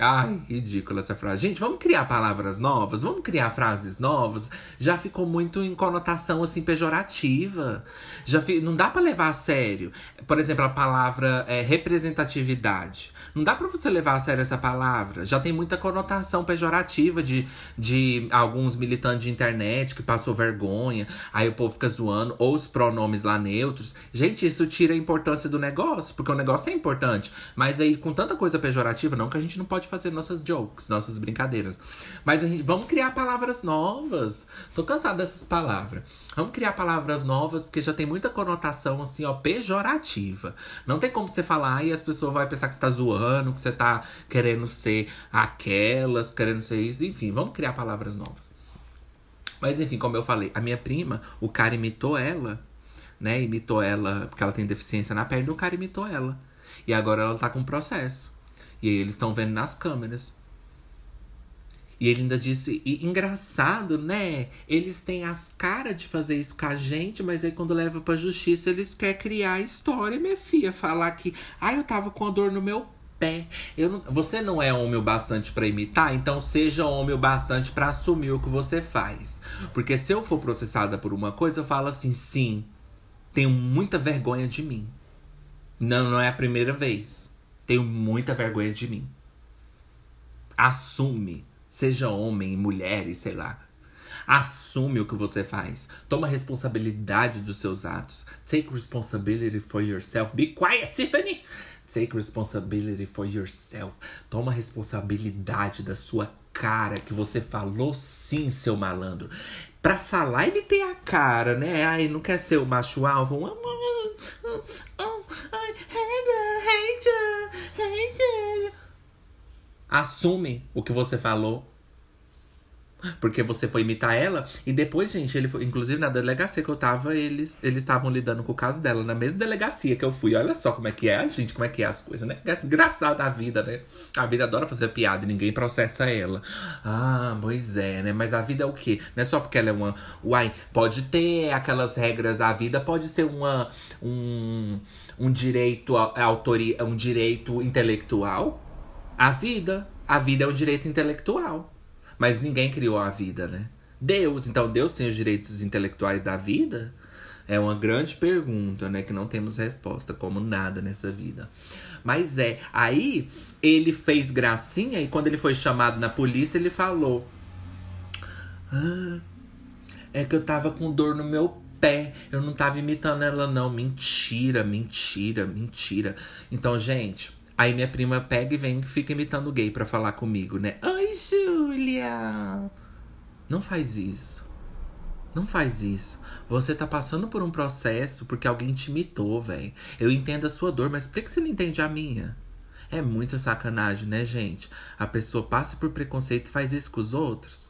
Ai, ridícula essa frase. Gente, vamos criar palavras novas? Vamos criar frases novas? Já ficou muito em conotação assim pejorativa. Já fi... não dá para levar a sério. Por exemplo, a palavra é, representatividade. Não dá pra você levar a sério essa palavra. Já tem muita conotação pejorativa de, de alguns militantes de internet que passou vergonha. Aí o povo fica zoando. Ou os pronomes lá neutros. Gente, isso tira a importância do negócio. Porque o negócio é importante. Mas aí, com tanta coisa pejorativa, não que a gente não pode fazer nossas jokes, nossas brincadeiras. Mas a gente, vamos criar palavras novas. Tô cansado dessas palavras. Vamos criar palavras novas, porque já tem muita conotação, assim, ó, pejorativa. Não tem como você falar e as pessoas vão pensar que você tá zoando, que você tá querendo ser aquelas, querendo ser isso. Enfim, vamos criar palavras novas. Mas enfim, como eu falei, a minha prima, o cara imitou ela, né? Imitou ela, porque ela tem deficiência na perna, o cara imitou ela. E agora ela tá com processo. E aí eles estão vendo nas câmeras. E ele ainda disse, e engraçado, né? Eles têm as caras de fazer isso com a gente, mas aí quando leva pra justiça, eles querem criar a história, minha filha. Falar que, ah, eu tava com a dor no meu pé. Eu não, você não é homem o bastante para imitar, então seja homem o bastante para assumir o que você faz. Porque se eu for processada por uma coisa, eu falo assim, sim, tenho muita vergonha de mim. Não, não é a primeira vez. Tenho muita vergonha de mim. Assume Seja homem, mulher e sei lá. Assume o que você faz. Toma responsabilidade dos seus atos. Take responsibility for yourself. Be quiet, Tiffany! Take responsibility for yourself. Toma responsabilidade da sua cara que você falou sim, seu malandro. Pra falar, ele tem a cara, né? Ai, não quer ser o macho alfa. oh, oh, I hate you, hate you, hate you. Assume o que você falou. Porque você foi imitar ela. E depois, gente, ele foi. Inclusive na delegacia que eu tava, eles eles estavam lidando com o caso dela. Na mesma delegacia que eu fui. Olha só como é que é, gente, como é que é as coisas, né? Engraçado a vida, né? A vida adora fazer piada e ninguém processa ela. Ah, pois é, né? Mas a vida é o quê? Não é só porque ela é uma. Uai, pode ter aquelas regras. A vida pode ser uma. Um, um direito autoria, um direito intelectual. A vida. A vida é um direito intelectual. Mas ninguém criou a vida, né? Deus. Então Deus tem os direitos intelectuais da vida? É uma grande pergunta, né? Que não temos resposta, como nada nessa vida. Mas é, aí ele fez gracinha e quando ele foi chamado na polícia, ele falou: ah, É que eu tava com dor no meu pé. Eu não tava imitando ela, não. Mentira, mentira, mentira. Então, gente, Aí minha prima pega e vem fica imitando gay pra falar comigo, né? Oi, Júlia! Não faz isso. Não faz isso. Você tá passando por um processo porque alguém te imitou, velho. Eu entendo a sua dor, mas por que você não entende a minha? É muita sacanagem, né, gente? A pessoa passa por preconceito e faz isso com os outros.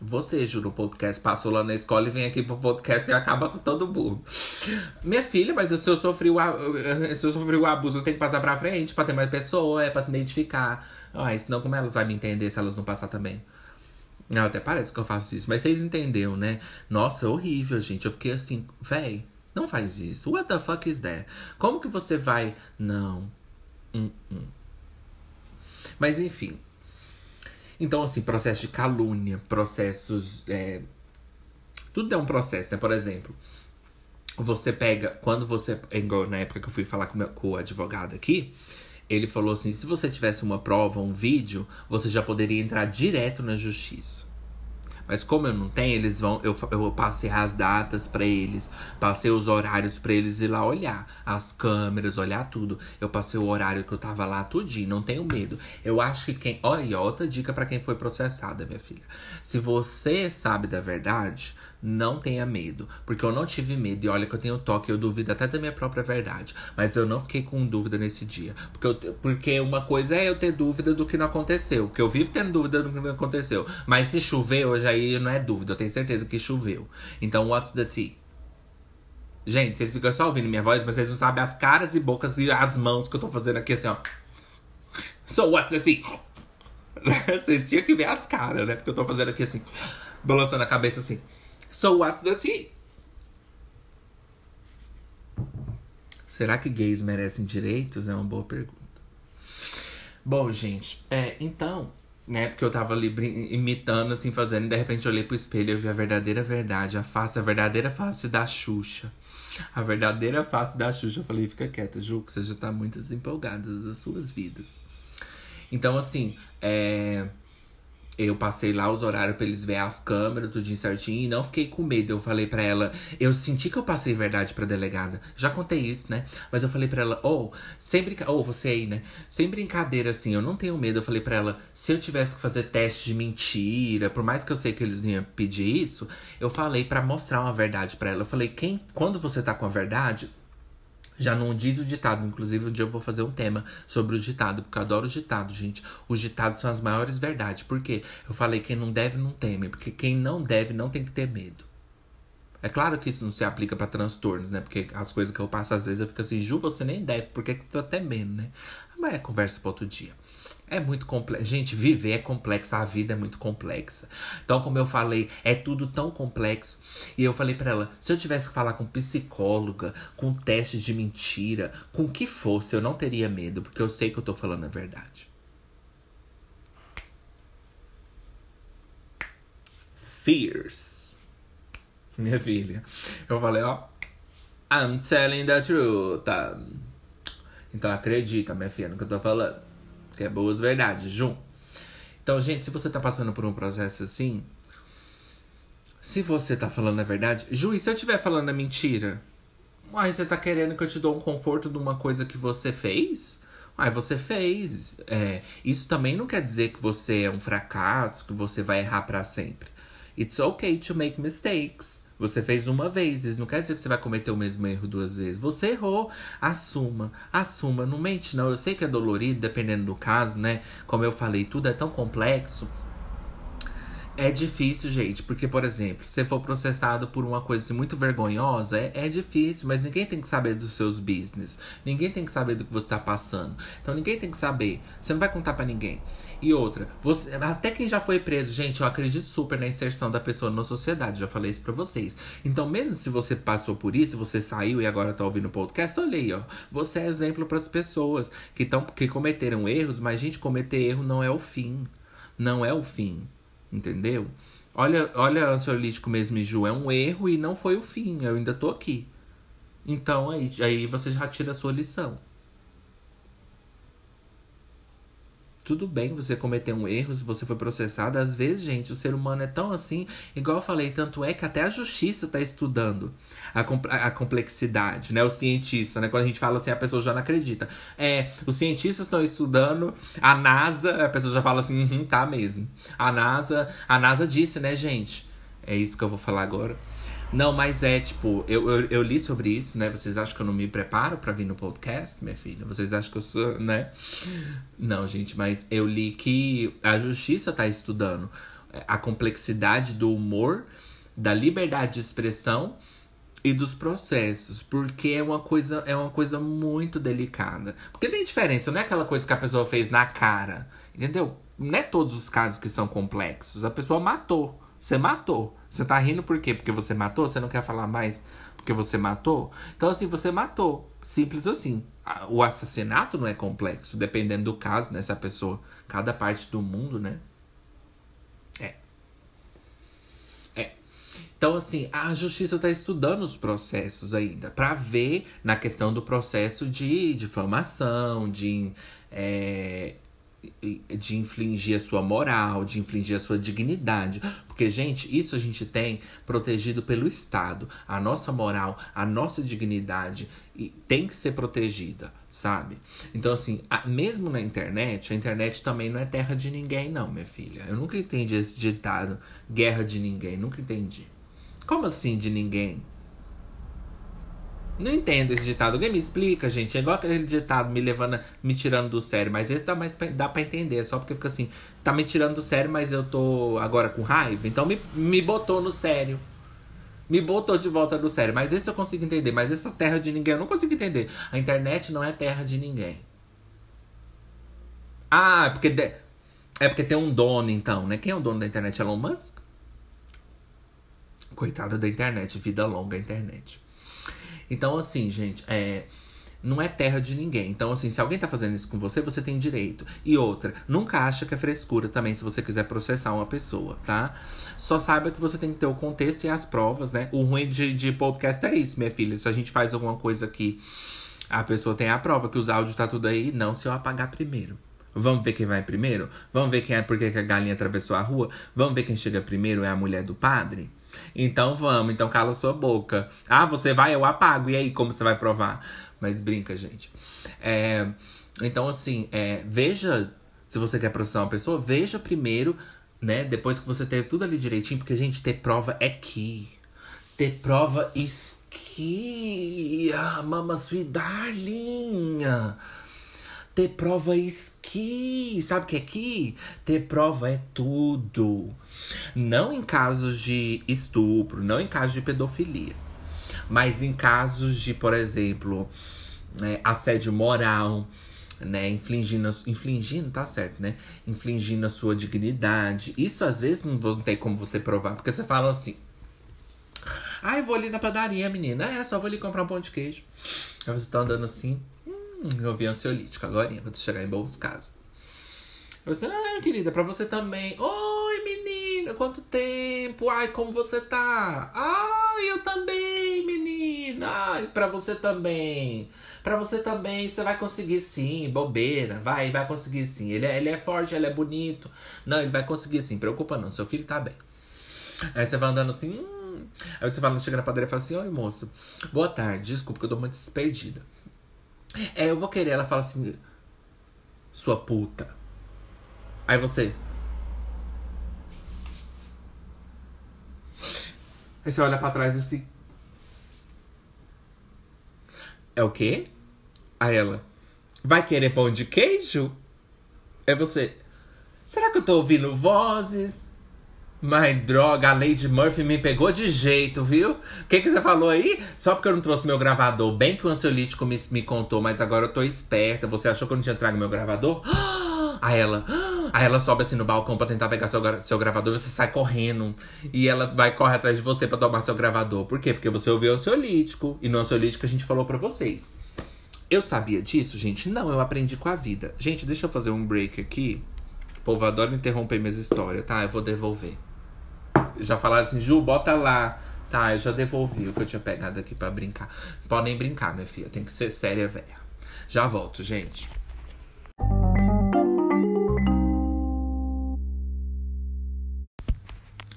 Você, Juro, o podcast passou lá na escola e vem aqui pro podcast e acaba com todo mundo. Minha filha, mas se eu sofri o, se eu sofri o abuso, eu tenho que passar pra frente pra ter mais pessoa, é pra se identificar. Ai, senão como elas vão me entender se elas não passar também? Não, até parece que eu faço isso, mas vocês entenderam, né? Nossa, horrível, gente. Eu fiquei assim, véi, não faz isso. What the fuck is that? Como que você vai. Não. Hum, hum. Mas enfim, então, assim, processo de calúnia, processos. É... Tudo é um processo, né? Por exemplo, você pega. Quando você. Igual na época que eu fui falar com, meu, com o advogado aqui, ele falou assim: se você tivesse uma prova, um vídeo, você já poderia entrar direto na justiça. Mas como eu não tenho, eles vão. Eu, eu passei as datas para eles, passei os horários para eles ir lá olhar. As câmeras, olhar tudo. Eu passei o horário que eu tava lá tudinho, não tenho medo. Eu acho que quem. Olha, outra dica para quem foi processada, minha filha. Se você sabe da verdade, não tenha medo. Porque eu não tive medo. E olha que eu tenho toque, eu duvido até da minha própria verdade. Mas eu não fiquei com dúvida nesse dia. Porque, eu, porque uma coisa é eu ter dúvida do que não aconteceu. Porque eu vivo tendo dúvida do que não aconteceu. Mas se choveu, aí não é dúvida. Eu tenho certeza que choveu. Então, what's the tea? Gente, vocês ficam só ouvindo minha voz, mas vocês não sabem as caras e bocas e as mãos que eu tô fazendo aqui assim, ó. So what's the tea? vocês tinham que ver as caras, né? Porque eu tô fazendo aqui assim, balançando a cabeça assim. So what's the tea? Será que gays merecem direitos? É uma boa pergunta. Bom, gente, é, então, né, porque eu tava ali imitando, assim, fazendo, e de repente eu olhei pro espelho e vi a verdadeira verdade, a face, a verdadeira face da Xuxa. A verdadeira face da Xuxa. Eu falei, fica quieta, Ju, que você já tá muito desempolgada das suas vidas. Então, assim, é eu passei lá os horários pra eles verem as câmeras, tudinho certinho, e não fiquei com medo. Eu falei para ela, eu senti que eu passei verdade pra delegada. Já contei isso, né? Mas eu falei para ela, ou, oh, sem brincadeira, ou oh, você aí, né? Sem brincadeira, assim, eu não tenho medo. Eu falei para ela, se eu tivesse que fazer teste de mentira, por mais que eu sei que eles iam pedir isso, eu falei para mostrar uma verdade para ela. Eu falei, quem, quando você tá com a verdade, já não diz o ditado, inclusive um dia eu vou fazer um tema sobre o ditado, porque eu adoro o ditado, gente. Os ditados são as maiores verdades. Por quê? Eu falei quem não deve não teme, porque quem não deve não tem que ter medo. É claro que isso não se aplica para transtornos, né? Porque as coisas que eu passo às vezes eu fico assim, Ju, você nem deve, por que, que você tá temendo, né? Mas é conversa para outro dia. É muito complexo. Gente, viver é complexo, a vida é muito complexa. Então, como eu falei, é tudo tão complexo. E eu falei para ela: se eu tivesse que falar com psicóloga, com teste de mentira, com o que fosse, eu não teria medo, porque eu sei que eu tô falando a verdade. Fears. Minha filha. Eu falei, ó. I'm telling the truth. Então acredita, minha filha, no que eu tô falando que é boas verdades, Jun. Então, gente, se você tá passando por um processo assim, se você tá falando a verdade, Ju, e se eu estiver falando a mentira? Uai, você tá querendo que eu te dou um conforto de uma coisa que você fez? Uai, você fez. É, isso também não quer dizer que você é um fracasso, que você vai errar para sempre. It's okay to make mistakes. Você fez uma vez, isso não quer dizer que você vai cometer o mesmo erro duas vezes. Você errou, assuma, assuma, não mente não. Eu sei que é dolorido, dependendo do caso, né? Como eu falei, tudo é tão complexo. É difícil, gente, porque, por exemplo, se for processado por uma coisa assim, muito vergonhosa, é, é difícil, mas ninguém tem que saber dos seus business. Ninguém tem que saber do que você tá passando. Então ninguém tem que saber. Você não vai contar para ninguém. E outra, você, até quem já foi preso, gente, eu acredito super na inserção da pessoa na sociedade, já falei isso pra vocês. Então, mesmo se você passou por isso, você saiu e agora tá ouvindo o podcast, olha aí, ó. Você é exemplo para as pessoas que, tão, que cometeram erros, mas, gente, cometer erro não é o fim. Não é o fim. Entendeu? Olha, olha ansiolítico mesmo Ju, é um erro e não foi o fim. Eu ainda tô aqui. Então aí, aí você já tira a sua lição. Tudo bem você cometer um erro se você foi processado. Às vezes, gente, o ser humano é tão assim, igual eu falei, tanto é que até a justiça está estudando a, a, complexidade, né? O cientista, né? Quando a gente fala assim, a pessoa já não acredita. É, os cientistas estão estudando, a NASA, a pessoa já fala assim, uhum, tá mesmo. A NASA, a NASA disse, né, gente? É isso que eu vou falar agora. Não, mas é tipo, eu, eu, eu, li sobre isso, né? Vocês acham que eu não me preparo para vir no podcast, minha filha? Vocês acham que eu sou, né? Não, gente, mas eu li que a justiça tá estudando a complexidade do humor, da liberdade de expressão e dos processos, porque é uma coisa é uma coisa muito delicada. Porque tem diferença, não é aquela coisa que a pessoa fez na cara, entendeu? Não é todos os casos que são complexos. A pessoa matou. Você matou. Você tá rindo por quê? Porque você matou? Você não quer falar mais porque você matou? Então, assim, você matou. Simples assim. O assassinato não é complexo, dependendo do caso, né? Se a pessoa. Cada parte do mundo, né? É. É. Então, assim, a justiça está estudando os processos ainda, para ver na questão do processo de difamação, de é, de infligir a sua moral, de infligir a sua dignidade. Porque, gente, isso a gente tem protegido pelo Estado. A nossa moral, a nossa dignidade tem que ser protegida, sabe? Então, assim, a, mesmo na internet, a internet também não é terra de ninguém, não, minha filha. Eu nunca entendi esse ditado, guerra de ninguém, nunca entendi. Como assim de ninguém? Não entendo esse ditado. Alguém me explica, gente. É igual aquele ditado me levando, me tirando do sério. Mas esse dá, mais, dá pra entender. Só porque fica assim, tá me tirando do sério, mas eu tô agora com raiva. Então me, me botou no sério. Me botou de volta do sério. Mas esse eu consigo entender. Mas essa terra de ninguém eu não consigo entender. A internet não é terra de ninguém. Ah, é porque. De... É porque tem um dono, então, né? Quem é o dono da internet? Elon Musk? Coitado da internet, vida longa a internet. Então, assim, gente, é. Não é terra de ninguém. Então, assim, se alguém tá fazendo isso com você, você tem direito. E outra, nunca acha que é frescura também se você quiser processar uma pessoa, tá? Só saiba que você tem que ter o contexto e as provas, né? O ruim de, de podcast é isso, minha filha. Se a gente faz alguma coisa aqui, a pessoa tem a prova que os áudios tá tudo aí. Não se eu apagar primeiro. Vamos ver quem vai primeiro? Vamos ver quem é porque a galinha atravessou a rua? Vamos ver quem chega primeiro é a mulher do padre? Então vamos, então cala sua boca. Ah, você vai, eu apago. E aí, como você vai provar? Mas brinca, gente. É, então, assim, é, veja, se você quer processar uma pessoa, veja primeiro, né? Depois que você ter tudo ali direitinho, porque, gente, ter prova é que. Ter prova esquia, mama sua darlinha. Ter prova esqui. Sabe o que é que? Ter prova é tudo. Não em casos de estupro, não em casos de pedofilia. Mas em casos de, por exemplo, é, assédio moral, né? Infligindo, infligindo, tá certo, né? Infligindo a sua dignidade. Isso às vezes não tem como você provar, porque você fala assim. Ah, eu vou ali na padaria, menina. É, só vou ali comprar um pão de queijo. Aí você tá andando assim. Hum, eu vi ansiolítico agora, vou chegar em bons casos. Eu disse, ah, querida, pra você também. Oi, menina, quanto tempo? Ai, como você tá? Ai, eu também, menina. Ai, pra você também. Pra você também, você vai conseguir sim, bobeira. Vai, vai conseguir sim. Ele é, ele é forte, ele é bonito. Não, ele vai conseguir sim, preocupa não, seu filho tá bem. Aí você vai andando assim, hum. Aí você vai chega na padaria e fala assim: Oi, moça, boa tarde, desculpa que eu dou uma desperdida. É, eu vou querer. Ela fala assim: Sua puta. Aí você. Aí você olha pra trás assim. É o quê? Aí ela. Vai querer pão de queijo? É você. Será que eu tô ouvindo vozes? Mas droga, a Lady Murphy me pegou de jeito, viu? O que, que você falou aí? Só porque eu não trouxe meu gravador. Bem que o ansiolítico me, me contou, mas agora eu tô esperta. Você achou que eu não tinha trago meu gravador? Aí ela. Aí ela sobe assim no balcão pra tentar pegar seu, seu gravador, você sai correndo. E ela vai correr atrás de você pra tomar seu gravador. Por quê? Porque você ouviu o ansiolítico. E no ansiolítico a gente falou pra vocês. Eu sabia disso, gente? Não, eu aprendi com a vida. Gente, deixa eu fazer um break aqui. O povo adora interromper minhas histórias, tá? Eu vou devolver. Já falaram assim, Ju, bota lá. Tá, eu já devolvi o que eu tinha pegado aqui pra brincar. Podem brincar, minha filha. Tem que ser séria, velha. Já volto, gente.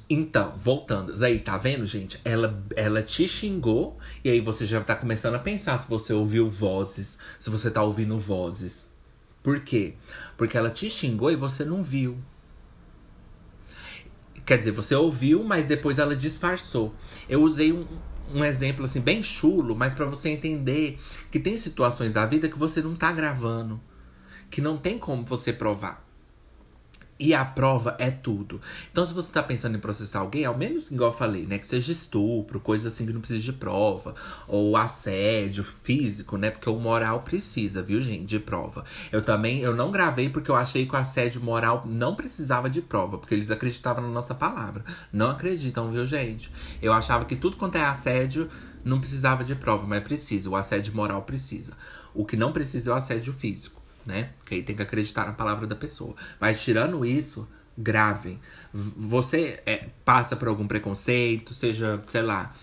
Então, voltando. Aí, tá vendo, gente? Ela, ela te xingou. E aí você já tá começando a pensar se você ouviu vozes. Se você tá ouvindo vozes. Por quê? Porque ela te xingou e você não viu. Quer dizer, você ouviu, mas depois ela disfarçou. Eu usei um, um exemplo assim bem chulo, mas para você entender que tem situações da vida que você não tá gravando, que não tem como você provar. E a prova é tudo. Então, se você tá pensando em processar alguém, ao menos igual eu falei, né? Que seja estupro, coisa assim que não precisa de prova. Ou assédio físico, né? Porque o moral precisa, viu, gente, de prova. Eu também, eu não gravei porque eu achei que o assédio moral não precisava de prova. Porque eles acreditavam na nossa palavra. Não acreditam, viu, gente? Eu achava que tudo quanto é assédio não precisava de prova, mas precisa. O assédio moral precisa. O que não precisa é o assédio físico né? Que aí tem que acreditar na palavra da pessoa. Mas tirando isso, gravem. Você é, passa por algum preconceito, seja, sei lá,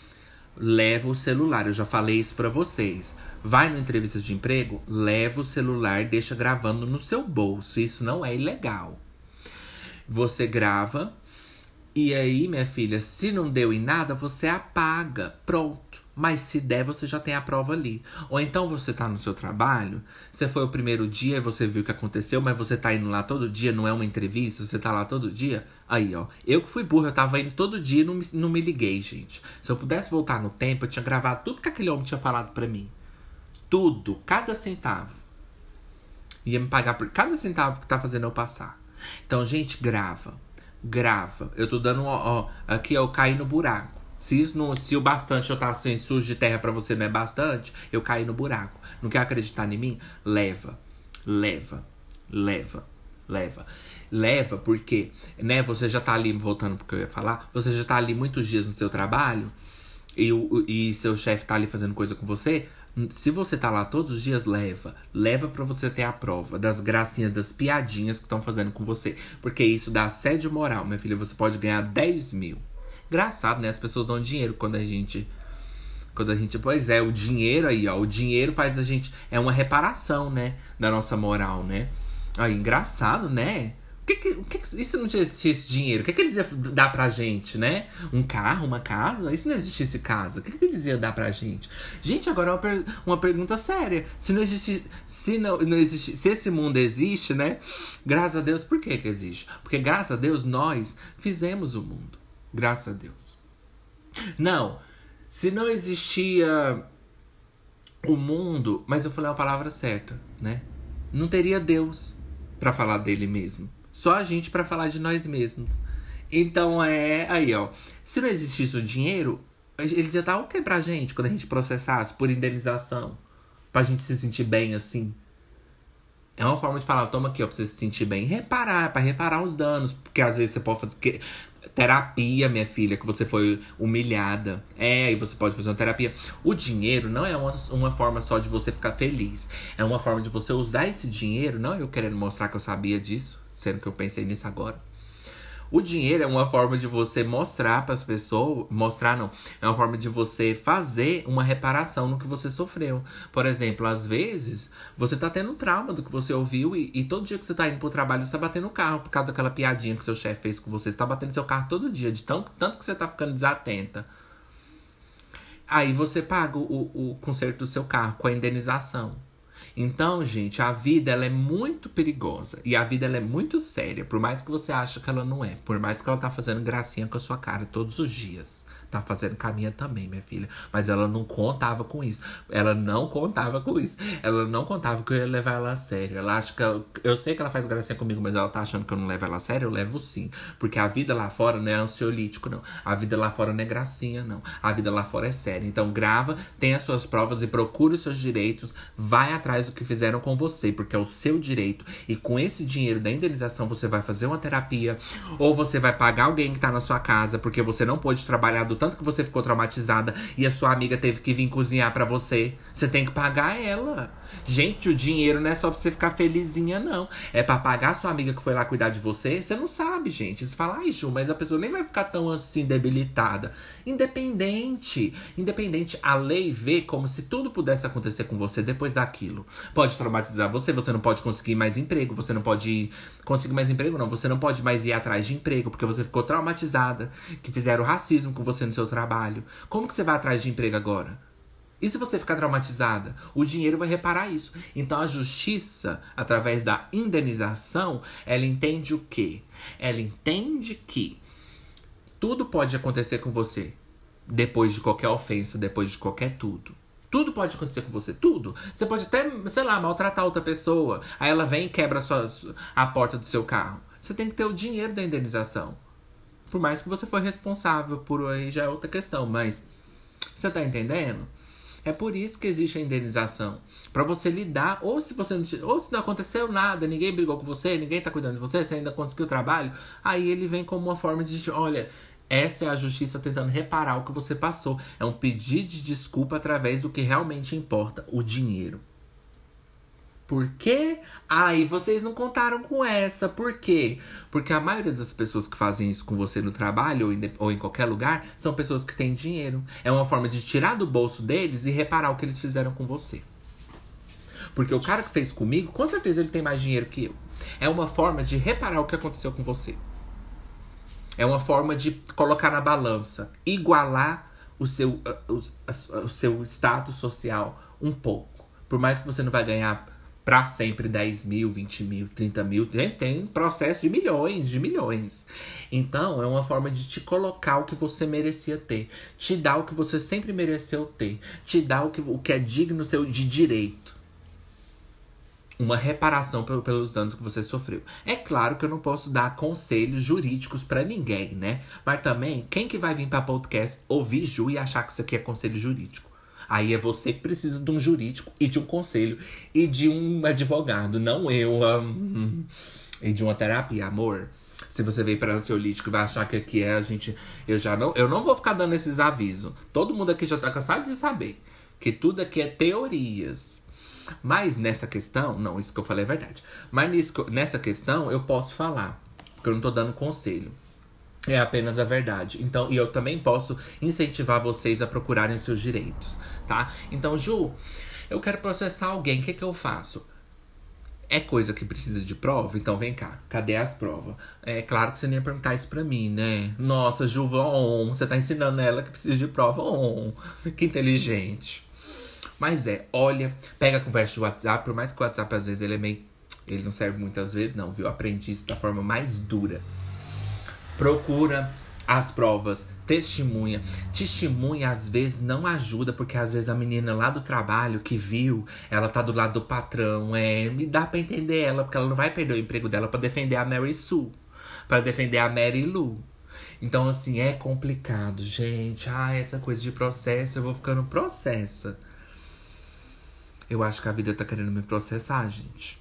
leva o celular. Eu já falei isso para vocês. Vai no entrevista de emprego, leva o celular, deixa gravando no seu bolso. Isso não é ilegal. Você grava e aí, minha filha, se não deu em nada, você apaga. Pronto. Mas se der, você já tem a prova ali. Ou então você tá no seu trabalho, você foi o primeiro dia e você viu o que aconteceu, mas você tá indo lá todo dia, não é uma entrevista, você tá lá todo dia. Aí, ó. Eu que fui burro, eu tava indo todo dia e não me, não me liguei, gente. Se eu pudesse voltar no tempo, eu tinha gravado tudo que aquele homem tinha falado para mim. Tudo, cada centavo. Ia me pagar por cada centavo que tá fazendo eu passar. Então, gente, grava. Grava. Eu tô dando, ó, ó aqui eu caí no buraco. Se, isso não, se o bastante eu estar sem sujo de terra para você não é bastante, eu caí no buraco. Não quer acreditar em mim? Leva. Leva. Leva. Leva. Leva porque, né, você já tá ali, voltando porque eu ia falar, você já tá ali muitos dias no seu trabalho e, o, e seu chefe tá ali fazendo coisa com você. Se você tá lá todos os dias, leva. Leva para você ter a prova das gracinhas, das piadinhas que estão fazendo com você. Porque isso dá assédio moral, minha filha. Você pode ganhar 10 mil. Engraçado, né? As pessoas dão dinheiro quando a gente. Quando a gente. Pois é, o dinheiro aí, ó. O dinheiro faz a gente. É uma reparação, né? Da nossa moral, né? Aí, engraçado, né? O que que, que, isso não existisse dinheiro? O que, que eles iam dar pra gente, né? Um carro, uma casa? Isso não existisse casa. O que, que eles iam dar pra gente? Gente, agora é uma, per uma pergunta séria. Se não existe. Se não, não existe. Se esse mundo existe, né? Graças a Deus, por que, que existe? Porque graças a Deus nós fizemos o mundo. Graças a Deus. Não, se não existia o mundo, mas eu falei a palavra certa, né? Não teria Deus para falar dele mesmo. Só a gente para falar de nós mesmos. Então é aí, ó. Se não existisse o dinheiro, eles iam dar o que pra gente quando a gente processasse por indenização? Pra gente se sentir bem assim. É uma forma de falar, toma aqui, ó, pra você se sentir bem. Reparar, para reparar os danos. Porque às vezes você pode fazer terapia, minha filha, que você foi humilhada. É, e você pode fazer uma terapia. O dinheiro não é uma, uma forma só de você ficar feliz. É uma forma de você usar esse dinheiro. Não eu querendo mostrar que eu sabia disso, sendo que eu pensei nisso agora. O dinheiro é uma forma de você mostrar para as pessoas, mostrar não, é uma forma de você fazer uma reparação no que você sofreu. Por exemplo, às vezes você tá tendo trauma do que você ouviu e, e todo dia que você tá indo pro trabalho você tá batendo o carro por causa daquela piadinha que seu chefe fez com você. Você tá batendo seu carro todo dia, de tanto, tanto que você tá ficando desatenta. Aí você paga o, o conserto do seu carro com a indenização. Então, gente, a vida ela é muito perigosa e a vida ela é muito séria, por mais que você ache que ela não é, por mais que ela tá fazendo gracinha com a sua cara todos os dias, Tá fazendo caminha também, minha filha. Mas ela não contava com isso. Ela não contava com isso. Ela não contava que eu ia levar ela a sério. Ela acha que. Eu, eu sei que ela faz gracinha comigo, mas ela tá achando que eu não levo ela a sério. Eu levo sim. Porque a vida lá fora não é ansiolítico, não. A vida lá fora não é gracinha, não. A vida lá fora é séria. Então grava, tenha suas provas e procure os seus direitos. Vai atrás do que fizeram com você, porque é o seu direito. E com esse dinheiro da indenização, você vai fazer uma terapia. Ou você vai pagar alguém que tá na sua casa, porque você não pôde trabalhar do tanto que você ficou traumatizada e a sua amiga teve que vir cozinhar para você. Você tem que pagar ela. Gente, o dinheiro não é só pra você ficar felizinha, não. É para pagar a sua amiga que foi lá cuidar de você. Você não sabe, gente. Você fala, ai, Ju, mas a pessoa nem vai ficar tão assim debilitada. Independente. Independente. A lei vê como se tudo pudesse acontecer com você depois daquilo. Pode traumatizar você, você não pode conseguir mais emprego, você não pode ir, conseguir mais emprego, não. Você não pode mais ir atrás de emprego porque você ficou traumatizada, que fizeram racismo com você no seu trabalho. Como que você vai atrás de emprego agora? E se você ficar traumatizada? O dinheiro vai reparar isso. Então a justiça, através da indenização, ela entende o quê? Ela entende que tudo pode acontecer com você depois de qualquer ofensa, depois de qualquer tudo. Tudo pode acontecer com você, tudo. Você pode até, sei lá, maltratar outra pessoa. Aí ela vem e quebra a, sua, a porta do seu carro. Você tem que ter o dinheiro da indenização. Por mais que você for responsável por aí já é outra questão, mas você tá entendendo? É por isso que existe a indenização. para você lidar, ou se você não, ou se não aconteceu nada, ninguém brigou com você, ninguém tá cuidando de você, você ainda conseguiu trabalho, aí ele vem como uma forma de, olha, essa é a justiça tentando reparar o que você passou. É um pedido de desculpa através do que realmente importa, o dinheiro. Por quê? Ai, vocês não contaram com essa. Por quê? Porque a maioria das pessoas que fazem isso com você no trabalho ou em, ou em qualquer lugar são pessoas que têm dinheiro. É uma forma de tirar do bolso deles e reparar o que eles fizeram com você. Porque o cara que fez comigo, com certeza ele tem mais dinheiro que eu. É uma forma de reparar o que aconteceu com você. É uma forma de colocar na balança, igualar o seu, o, o seu status social um pouco. Por mais que você não vai ganhar para sempre 10 mil, 20 mil, 30 mil. Tem, tem processo de milhões, de milhões. Então, é uma forma de te colocar o que você merecia ter. Te dar o que você sempre mereceu ter. Te dar o que, o que é digno seu de direito. Uma reparação pelo, pelos danos que você sofreu. É claro que eu não posso dar conselhos jurídicos para ninguém, né? Mas também, quem que vai vir para podcast ouvir Ju e achar que isso aqui é conselho jurídico? Aí é você que precisa de um jurídico e de um conselho e de um advogado, não eu. Um, e de uma terapia, amor. Se você veio para ansiolítico e vai achar que aqui é a gente. Eu já não. Eu não vou ficar dando esses avisos. Todo mundo aqui já tá cansado de saber. Que tudo aqui é teorias. Mas nessa questão, não, isso que eu falei é verdade. Mas nisso, nessa questão eu posso falar. Porque eu não tô dando conselho. É apenas a verdade. Então, e eu também posso incentivar vocês a procurarem seus direitos tá? Então, Ju, eu quero processar alguém, o que, que eu faço? É coisa que precisa de prova? Então vem cá, cadê as provas? É claro que você nem ia perguntar isso pra mim, né? Nossa, Ju, você tá ensinando ela que precisa de prova. Que inteligente. Mas é, olha, pega a conversa de WhatsApp, por mais que o WhatsApp às vezes ele é meio. Ele não serve muitas vezes, não, viu? Aprendi isso da forma mais dura. Procura as provas, testemunha. Testemunha às vezes não ajuda, porque às vezes a menina lá do trabalho que viu, ela tá do lado do patrão, é, me dá para entender ela, porque ela não vai perder o emprego dela para defender a Mary Sue, para defender a Mary Lou. Então assim, é complicado, gente. Ah, essa coisa de processo, eu vou ficando processa. Eu acho que a vida tá querendo me processar, gente.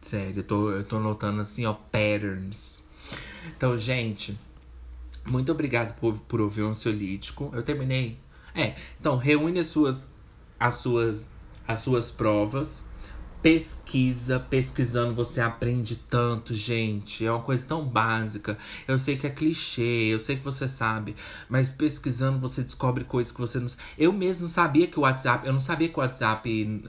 Sério, eu tô, eu tô notando assim, ó, patterns. Então, gente, muito obrigado por, por ouvir o ansiolítico. Eu terminei. É, então reúne as suas, as suas, as suas provas. Pesquisa, pesquisando você aprende tanto, gente. É uma coisa tão básica. Eu sei que é clichê, eu sei que você sabe, mas pesquisando você descobre coisas que você não. Eu mesmo sabia que o WhatsApp, eu não sabia que o WhatsApp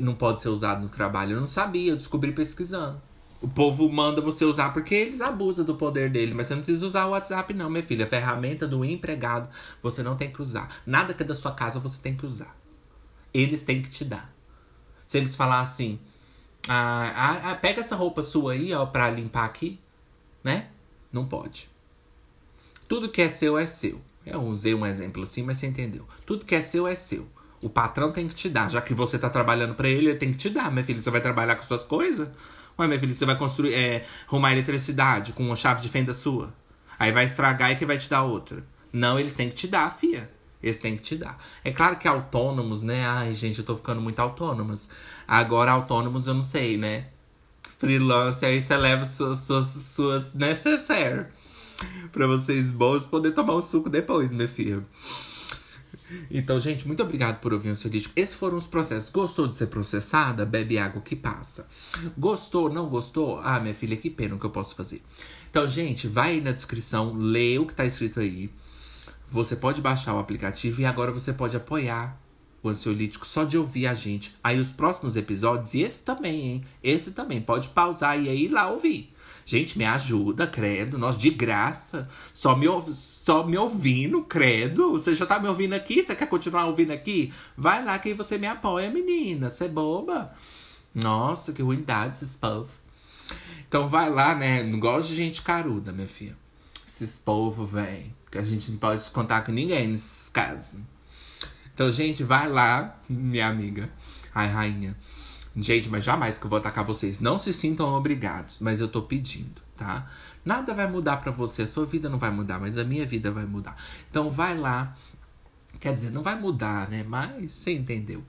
não pode ser usado no trabalho. Eu não sabia, eu descobri pesquisando. O povo manda você usar porque eles abusam do poder dele. Mas você não precisa usar o WhatsApp, não, minha filha. A ferramenta do empregado você não tem que usar. Nada que é da sua casa você tem que usar. Eles têm que te dar. Se eles falar assim, ah, ah, ah, pega essa roupa sua aí, ó, pra limpar aqui, né? Não pode. Tudo que é seu é seu. Eu usei um exemplo assim, mas você entendeu. Tudo que é seu é seu. O patrão tem que te dar. Já que você tá trabalhando para ele, ele tem que te dar, minha filha. Você vai trabalhar com suas coisas? Ué, minha filha, você vai construir, é, arrumar eletricidade com uma chave de fenda sua. Aí vai estragar e que vai te dar outra. Não, eles têm que te dar, fia. Eles têm que te dar. É claro que autônomos, né? Ai, gente, eu tô ficando muito autônomas. Agora, autônomos, eu não sei, né? Freelance, aí você leva suas, suas, suas necessaires pra vocês bons poder tomar um suco depois, minha filha. Então, gente, muito obrigado por ouvir o seu disco. Esses foram os processos. Gostou de ser processada? Bebe água que passa. Gostou, não gostou? Ah, minha filha, que pena o que eu posso fazer. Então, gente, vai aí na descrição, lê o que tá escrito aí. Você pode baixar o aplicativo e agora você pode apoiar o ansiolítico só de ouvir a gente. Aí os próximos episódios, e esse também, hein? Esse também, pode pausar e aí ir lá ouvir. Gente, me ajuda, credo. Nós de graça. Só me, só me ouvindo, credo. Você já tá me ouvindo aqui? Você quer continuar ouvindo aqui? Vai lá que você me apoia, menina. Você é boba. Nossa, que ruindade esses povos. Então vai lá, né? Não gosto de gente caruda, minha filha. Esses povos, velho. Que a gente não pode contar com ninguém nesses casos. Então, gente, vai lá, minha amiga. Ai, rainha. Gente, mas jamais que eu vou atacar vocês. Não se sintam obrigados, mas eu tô pedindo, tá? Nada vai mudar para você, a sua vida não vai mudar, mas a minha vida vai mudar. Então vai lá. Quer dizer, não vai mudar, né? Mas você entendeu.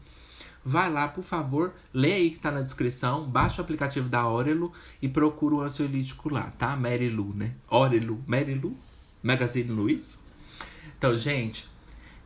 Vai lá, por favor, lê aí que tá na descrição, baixa o aplicativo da Orelo e procura o ansiolítico lá, tá? Mary Lu, né? Orelo, Mary Lu, Magazine Luiz. Então, gente,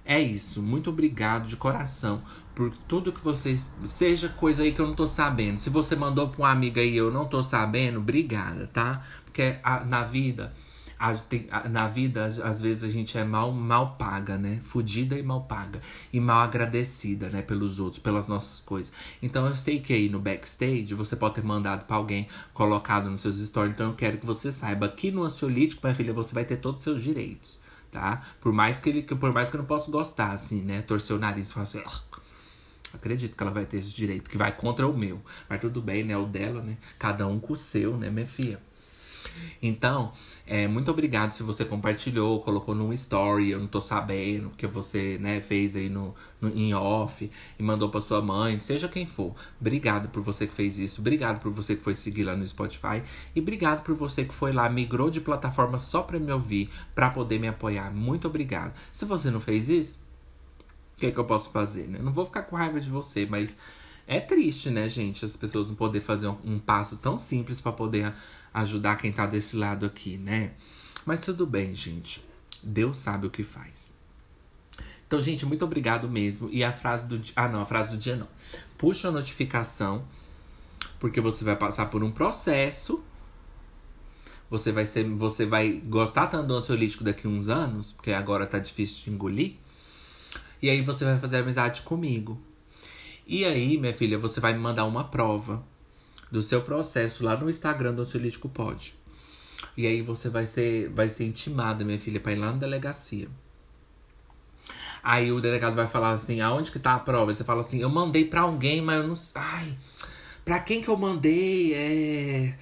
é isso. Muito obrigado de coração por tudo que vocês. Seja coisa aí que eu não tô sabendo. Se você mandou pra uma amiga e eu não tô sabendo, obrigada, tá? Porque a, na vida. A, tem, a, na vida, às vezes a gente é mal, mal paga, né? Fudida e mal paga. E mal agradecida, né? Pelos outros, pelas nossas coisas. Então eu sei que aí no backstage você pode ter mandado pra alguém, colocado nos seus stories. Então eu quero que você saiba. Aqui no ansiolítico, minha filha, você vai ter todos os seus direitos, tá? Por mais que ele, por mais que eu não possa gostar, assim, né? Torcer o nariz e falar assim. Acredito que ela vai ter esse direito, que vai contra o meu. Mas tudo bem, né? O dela, né? Cada um com o seu, né, minha filha? Então, é, muito obrigado se você compartilhou, colocou num story, eu não tô sabendo, que você, né, fez aí no, no em off e mandou pra sua mãe, seja quem for. Obrigado por você que fez isso, obrigado por você que foi seguir lá no Spotify e obrigado por você que foi lá, migrou de plataforma só pra me ouvir, pra poder me apoiar. Muito obrigado. Se você não fez isso, o que, é que eu posso fazer, né? Não vou ficar com raiva de você, mas é triste, né, gente? As pessoas não poder fazer um, um passo tão simples para poder ajudar quem tá desse lado aqui, né? Mas tudo bem, gente. Deus sabe o que faz. Então, gente, muito obrigado mesmo. E a frase do dia. Ah, não, a frase do dia não. Puxa a notificação, porque você vai passar por um processo. Você vai ser, você vai gostar tanto do ansiolítico daqui uns anos, porque agora tá difícil de engolir. E aí você vai fazer amizade comigo. E aí, minha filha, você vai me mandar uma prova do seu processo lá no Instagram do Ansiolítico Pod. E aí você vai ser, vai ser intimada, minha filha, pra ir lá na delegacia. Aí o delegado vai falar assim, aonde que tá a prova? você fala assim, eu mandei pra alguém, mas eu não... Ai, pra quem que eu mandei? É...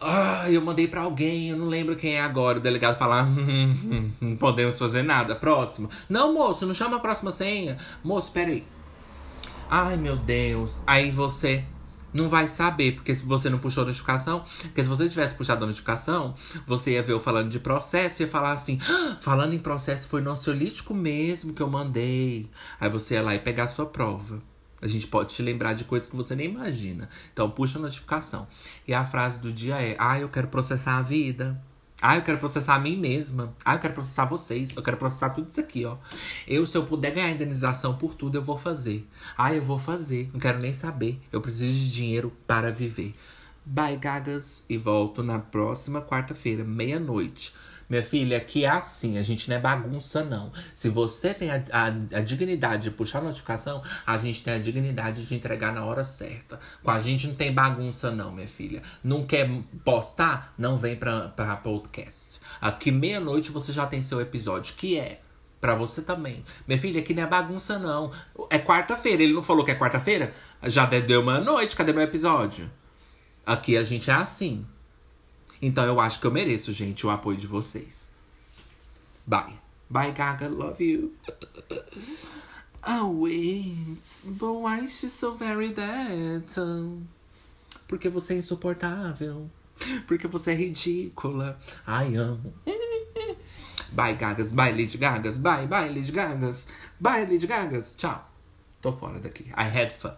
Ah, eu mandei para alguém, eu não lembro quem é agora. O delegado fala: hum, hum, hum, não podemos fazer nada. Próximo. Não, moço, não chama a próxima senha. Moço, peraí. Ai, meu Deus. Aí você não vai saber, porque se você não puxou a notificação, porque se você tivesse puxado a notificação, você ia ver eu falando de processo e ia falar assim: ah, falando em processo, foi no ansiolítico mesmo que eu mandei. Aí você ia lá e pegar a sua prova. A gente pode te lembrar de coisas que você nem imagina. Então, puxa a notificação. E a frase do dia é: Ah, eu quero processar a vida. Ah, eu quero processar a mim mesma. Ah, eu quero processar vocês. Eu quero processar tudo isso aqui, ó. Eu, se eu puder ganhar indenização por tudo, eu vou fazer. Ah, eu vou fazer. Não quero nem saber. Eu preciso de dinheiro para viver. Bye, gagas. E volto na próxima quarta-feira, meia-noite. Minha filha, aqui é assim, a gente não é bagunça, não. Se você tem a, a, a, dignidade de puxar a notificação, a gente tem a dignidade de entregar na hora certa. Com a gente não tem bagunça, não, minha filha. Não quer postar? Não vem pra, pra podcast. Aqui meia-noite você já tem seu episódio, que é Pra você também. Minha filha, aqui não é bagunça, não. É quarta-feira. Ele não falou que é quarta-feira? Já deu uma noite. Cadê meu episódio? Aqui a gente é assim. Então eu acho que eu mereço, gente, o apoio de vocês. Bye. Bye, Gaga. Love you. Oh, wait. But why is she so very dead? Porque você é insuportável. Porque você é ridícula. Ai, amo. Bye, Gagas. Bye, Lady Gagas. Bye, bye, Lady Gagas. Bye, Lady Gagas. Tchau. Tô fora daqui. I had fun.